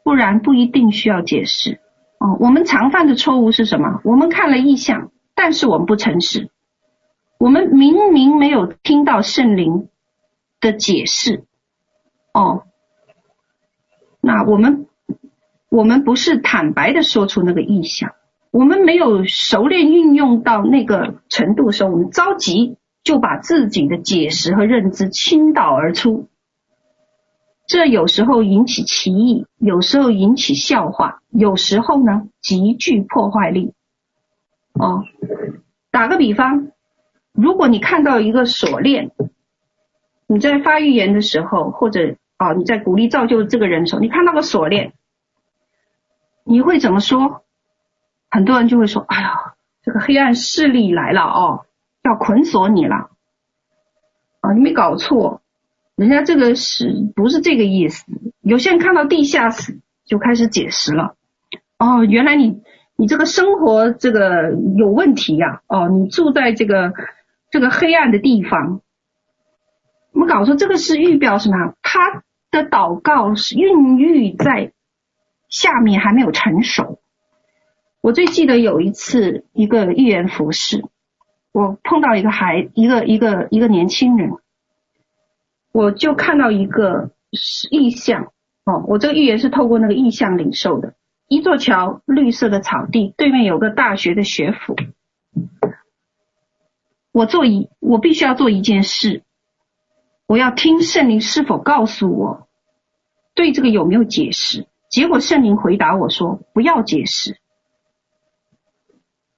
不然不一定需要解释哦。我们常犯的错误是什么？我们看了意象，但是我们不诚实。我们明明没有听到圣灵的解释。哦，那我们我们不是坦白的说出那个意象，我们没有熟练运用到那个程度的时候，我们着急就把自己的解释和认知倾倒而出。这有时候引起歧义，有时候引起笑话，有时候呢极具破坏力。哦，打个比方，如果你看到一个锁链，你在发预言的时候，或者哦你在鼓励造就这个人的时候，你看到个锁链，你会怎么说？很多人就会说：“哎呀，这个黑暗势力来了哦，要捆锁你了。”啊，你没搞错。人家这个是不是这个意思？有些人看到地下室就开始解释了。哦，原来你你这个生活这个有问题呀、哦，你住在这个这个黑暗的地方。我们搞说，这个是预表什么？他的祷告是孕育在下面还没有成熟。我最记得有一次一个预言服事，我碰到一个孩一个一个一个年轻人。我就看到一个意象哦，我这个预言是透过那个意象领受的。一座桥，绿色的草地，对面有个大学的学府。我做一，我必须要做一件事，我要听圣灵是否告诉我，对这个有没有解释。结果圣灵回答我说不要解释，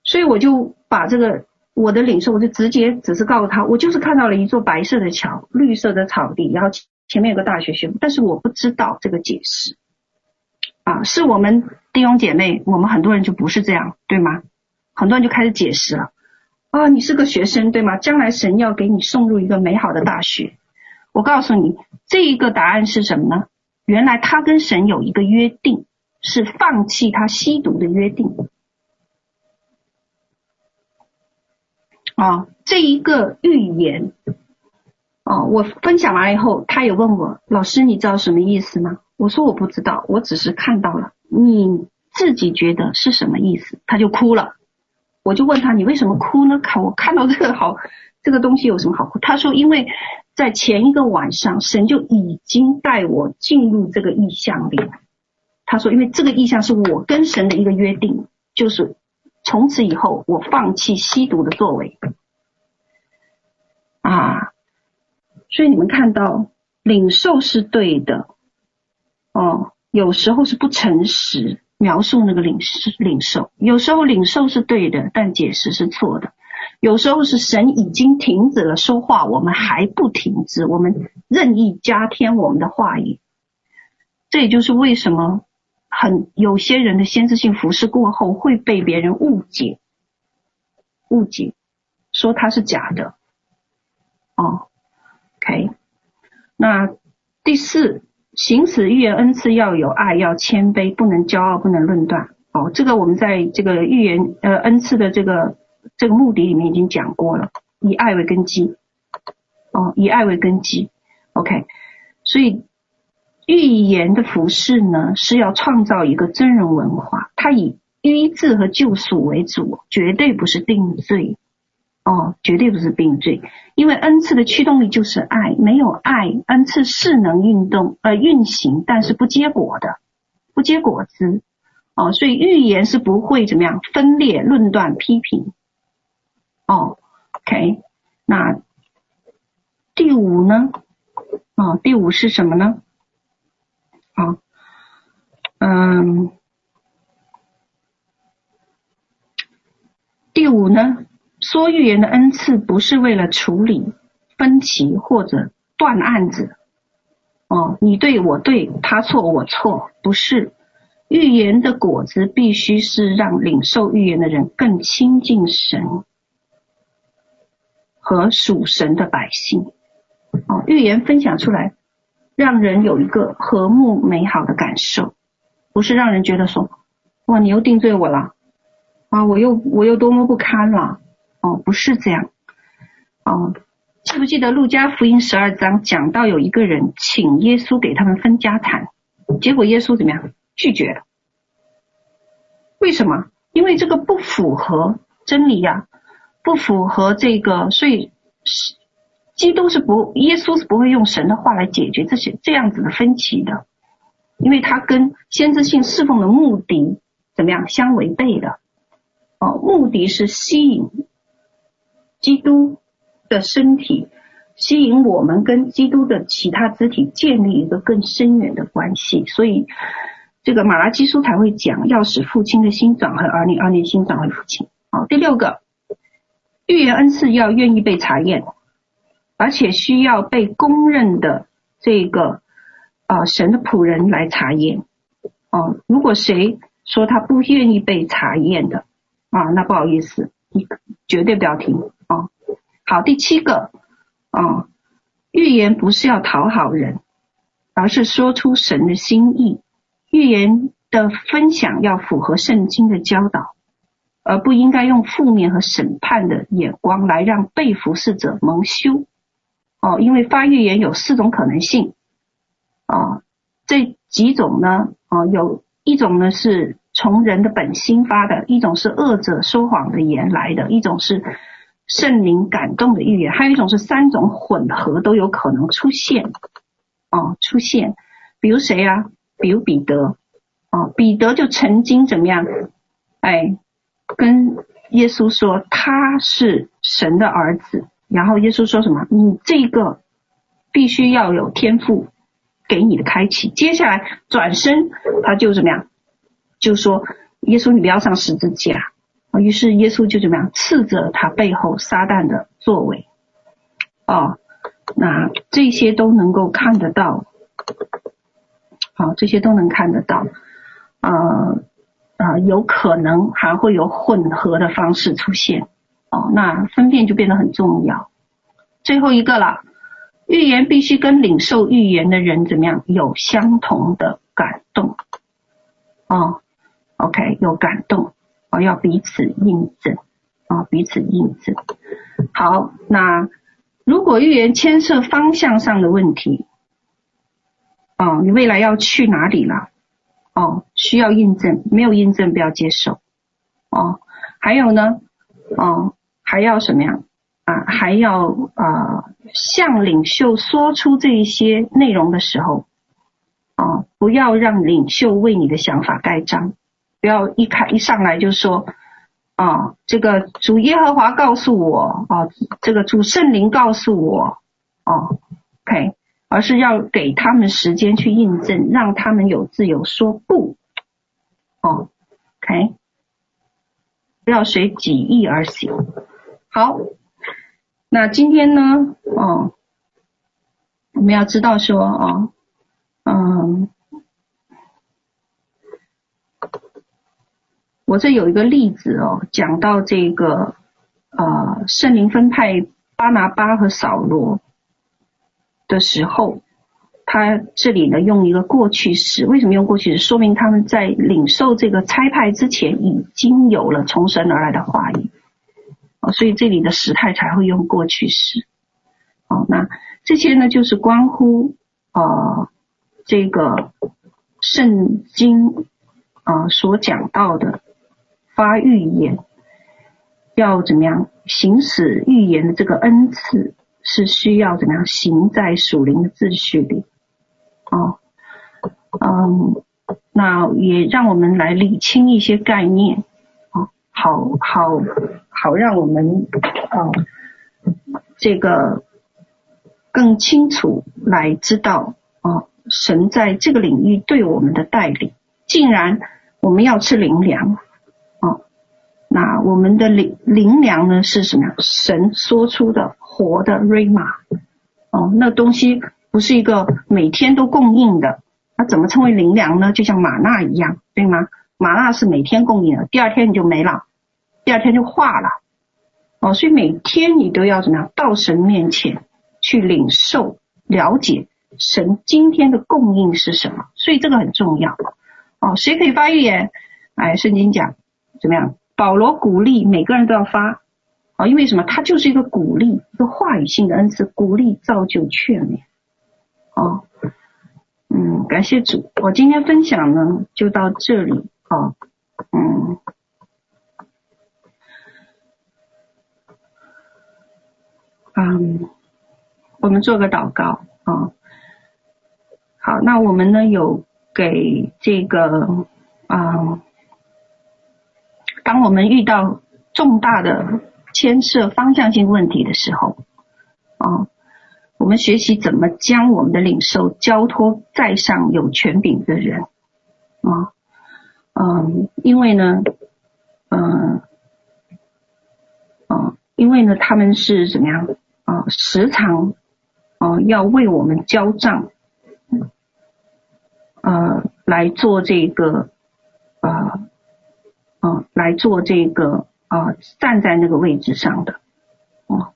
所以我就把这个。我的领受，我就直接只是告诉他，我就是看到了一座白色的桥，绿色的草地，然后前面有个大学学，但是我不知道这个解释。啊，是我们弟兄姐妹，我们很多人就不是这样，对吗？很多人就开始解释了。啊，你是个学生，对吗？将来神要给你送入一个美好的大学。我告诉你，这一个答案是什么呢？原来他跟神有一个约定，是放弃他吸毒的约定。啊，这一个预言，啊，我分享完了以后，他也问我，老师，你知道什么意思吗？我说我不知道，我只是看到了，你自己觉得是什么意思？他就哭了，我就问他，你为什么哭呢？看我看到这个好，这个东西有什么好哭？他说，因为在前一个晚上，神就已经带我进入这个意象里。他说，因为这个意象是我跟神的一个约定，就是。从此以后，我放弃吸毒的作为啊！所以你们看到领受是对的哦，有时候是不诚实描述那个领领受，有时候领受是对的，但解释是错的。有时候是神已经停止了说话，我们还不停止，我们任意加添我们的话语。这也就是为什么。很有些人的先知性服饰过后会被别人误解，误解，说他是假的。哦，OK，那第四，行使预言恩赐要有爱，要谦卑，不能骄傲，不能论断。哦，这个我们在这个预言呃恩赐的这个这个目的里面已经讲过了，以爱为根基。哦，以爱为根基。OK，所以。预言的服饰呢，是要创造一个真人文化，它以医治和救赎为主，绝对不是定罪哦，绝对不是定罪，因为恩赐的驱动力就是爱，没有爱，恩赐是能运动呃运行，但是不结果的，不结果子哦，所以预言是不会怎么样分裂、论断、批评哦。OK，那第五呢？哦，第五是什么呢？嗯，第五呢，说预言的恩赐不是为了处理分歧或者断案子，哦，你对我对，他错我错，不是。预言的果子必须是让领受预言的人更亲近神和属神的百姓。哦，预言分享出来。让人有一个和睦美好的感受，不是让人觉得说，哇，你又定罪我了，啊，我又我又多么不堪了，哦，不是这样，哦，记不记得路加福音十二章讲到有一个人请耶稣给他们分家产，结果耶稣怎么样？拒绝了。为什么？因为这个不符合真理呀，不符合这个，所以是基督是不，耶稣是不会用神的话来解决这些这样子的分歧的，因为他跟先知性侍奉的目的怎么样相违背的？哦，目的是吸引基督的身体，吸引我们跟基督的其他肢体建立一个更深远的关系，所以这个马拉基书才会讲，要使父亲的心转回儿女，儿女心转回父亲。好，第六个，预言恩赐要愿意被查验。而且需要被公认的这个啊、神的仆人来查验哦。如果谁说他不愿意被查验的啊，那不好意思，你绝对不要听啊。好，第七个啊，预言不是要讨好人，而是说出神的心意。预言的分享要符合圣经的教导，而不应该用负面和审判的眼光来让被服侍者蒙羞。哦，因为发预言有四种可能性，啊，这几种呢，啊，有一种呢是从人的本心发的，一种是恶者说谎的言来的，一种是圣灵感动的预言，还有一种是三种混合都有可能出现，哦，出现，比如谁啊？比如彼得，哦，彼得就曾经怎么样？哎，跟耶稣说他是神的儿子。然后耶稣说什么？你这个必须要有天赋给你的开启。接下来转身，他就怎么样？就说耶稣，你不要上十字架。于是耶稣就怎么样？斥责他背后撒旦的作为。哦，那这些都能够看得到。好，这些都能看得到。呃呃，有可能还会有混合的方式出现。哦，那分辨就变得很重要。最后一个了，预言必须跟领受预言的人怎么样？有相同的感动。哦，OK，有感动，哦，要彼此印证，哦，彼此印证。好，那如果预言牵涉方向上的问题，哦，你未来要去哪里了？哦，需要印证，没有印证不要接受。哦，还有呢，哦。还要什么呀啊？还要啊，向领袖说出这一些内容的时候，啊，不要让领袖为你的想法盖章，不要一开一上来就说啊，这个主耶和华告诉我啊，这个主圣灵告诉我啊，OK，而是要给他们时间去印证，让他们有自由说不，哦，OK，不要随己意而行。好，那今天呢？哦，我们要知道说，哦，嗯，我这有一个例子哦，讲到这个，呃，圣灵分派巴拿巴和扫罗的时候，他这里呢用一个过去式，为什么用过去式？说明他们在领受这个差派之前，已经有了从神而来的话语。所以这里的时态才会用过去式。哦，那这些呢，就是关乎呃这个圣经啊、所讲到的发预言要怎么样行使预言的这个恩赐，是需要怎么样行在属灵的秩序里。哦，嗯，那也让我们来理清一些概念。好好。好，让我们啊、哦，这个更清楚来知道啊、哦，神在这个领域对我们的带领。既然我们要吃灵粮，哦，那我们的灵灵粮呢是什么呀？神说出的活的瑞玛，哦，那东西不是一个每天都供应的，那怎么称为灵粮呢？就像玛纳一样，对吗？麻辣是每天供应的，第二天你就没了。第二天就化了，哦，所以每天你都要怎么样？到神面前去领受、了解神今天的供应是什么，所以这个很重要。哦，谁可以发预言？哎，圣经讲怎么样？保罗鼓励每个人都要发，啊，因为什么？他就是一个鼓励，一个话语性的恩赐，鼓励、造就、劝勉。哦，嗯，感谢主，我今天分享呢就到这里。哦，嗯。嗯，我们做个祷告啊、好，那我们呢有给这个啊、当我们遇到重大的牵涉方向性问题的时候啊、我们学习怎么将我们的领受交托在上有权柄的人啊，嗯，因为呢，嗯、呃，啊、因为呢，他们是怎么样啊、时常啊、要为我们交账。呃，来做这个，呃，呃，来做这个，呃，站在那个位置上的，哦，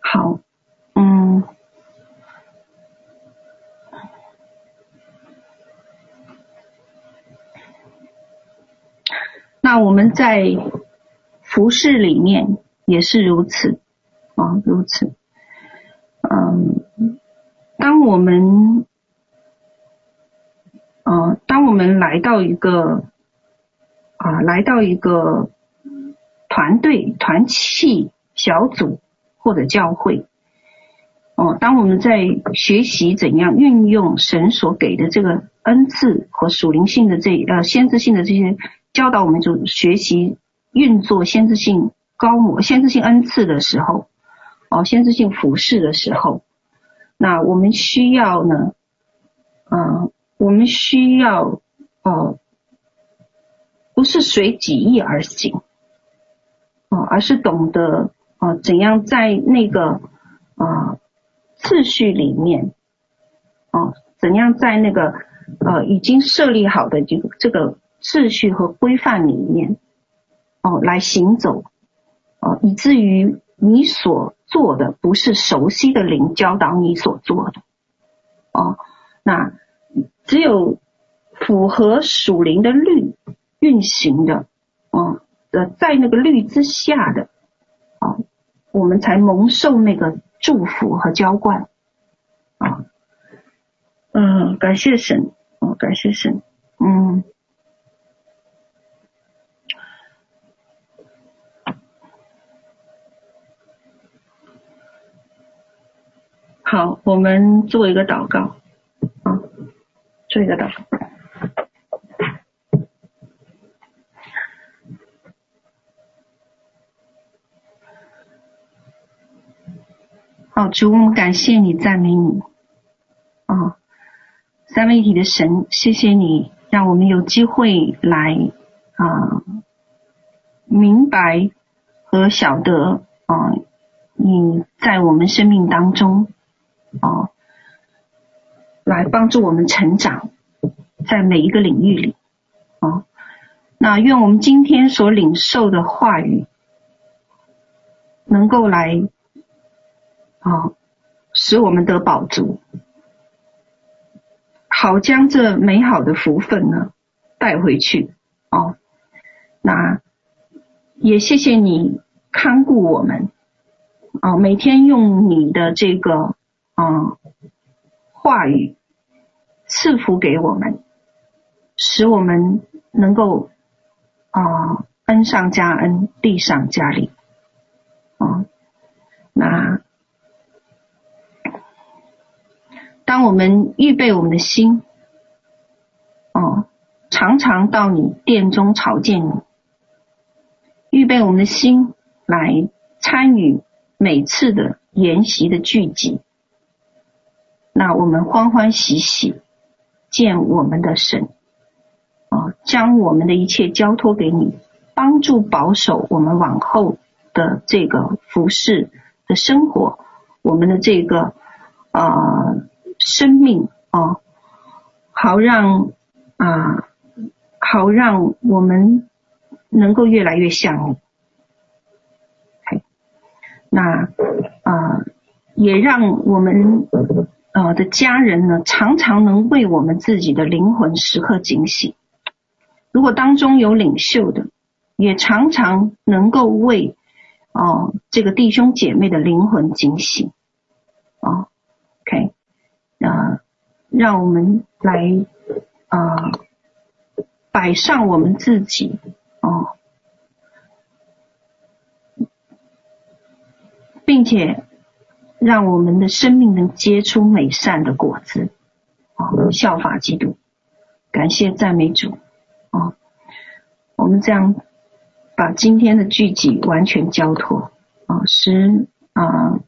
好，那我们在服饰里面也是如此，啊、如此，嗯，当我们呃，当我们来到一个啊、来到一个团队、团契、小组或者教会，哦、当我们在学习怎样运用神所给的这个恩赐和属灵性的这呃先知性的这些教导，我们就学习运作先知性高模、先知性恩赐的时候，哦、先知性服饰的时候，那我们需要呢，嗯、我们需要哦，不是随己意而行哦，而是懂得哦怎样在那个啊次序里面哦，怎样在那个呃已经设立好的这个这个秩序和规范里面哦来行走哦，以至于你所做的不是熟悉的灵教导你所做的哦，那。只有符合属灵的律运行的，哦，呃，在那个律之下的，哦，我们才蒙受那个祝福和浇灌，啊，嗯，感谢神，哦，感谢神，嗯，好，我们做一个祷告啊。做一个祷告。好，主，我们感谢你，赞美你。哦，三位一体的神，谢谢你让我们有机会来啊、明白和晓得啊、你在我们生命当中，哦。来帮助我们成长，在每一个领域里，啊，那愿我们今天所领受的话语，能够来，啊，使我们得饱足，好将这美好的福分呢带回去，哦，那也谢谢你看顾我们，啊，每天用你的这个，啊，话语。赐福给我们，使我们能够啊、恩上加恩，利上加利啊、那当我们预备我们的心，哦、常常到你殿中朝见你，预备我们的心来参与每次的研习的聚集，那我们欢欢喜喜。见我们的神，啊，将我们的一切交托给你，帮助保守我们往后的这个服饰的生活，我们的这个啊、生命啊，好让啊好让我们能够越来越像你。那啊也让我们。呃的家人呢，常常能为我们自己的灵魂时刻警醒。如果当中有领袖的，也常常能够为哦、这个弟兄姐妹的灵魂警醒。哦、，OK，呃，让我们来啊、呃、摆上我们自己哦、并且让我们的生命能结出美善的果子，啊，效法基督，感谢赞美主，啊，我们这样把今天的聚集完全交托，啊，使啊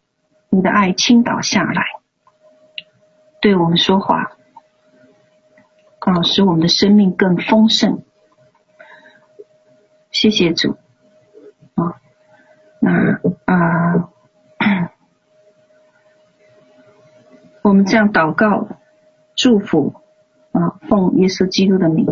你的爱倾倒下来，对我们说话，啊，使我们的生命更丰盛，谢谢主，啊，那啊。我们这样祷告、祝福啊，奉耶稣基督的名。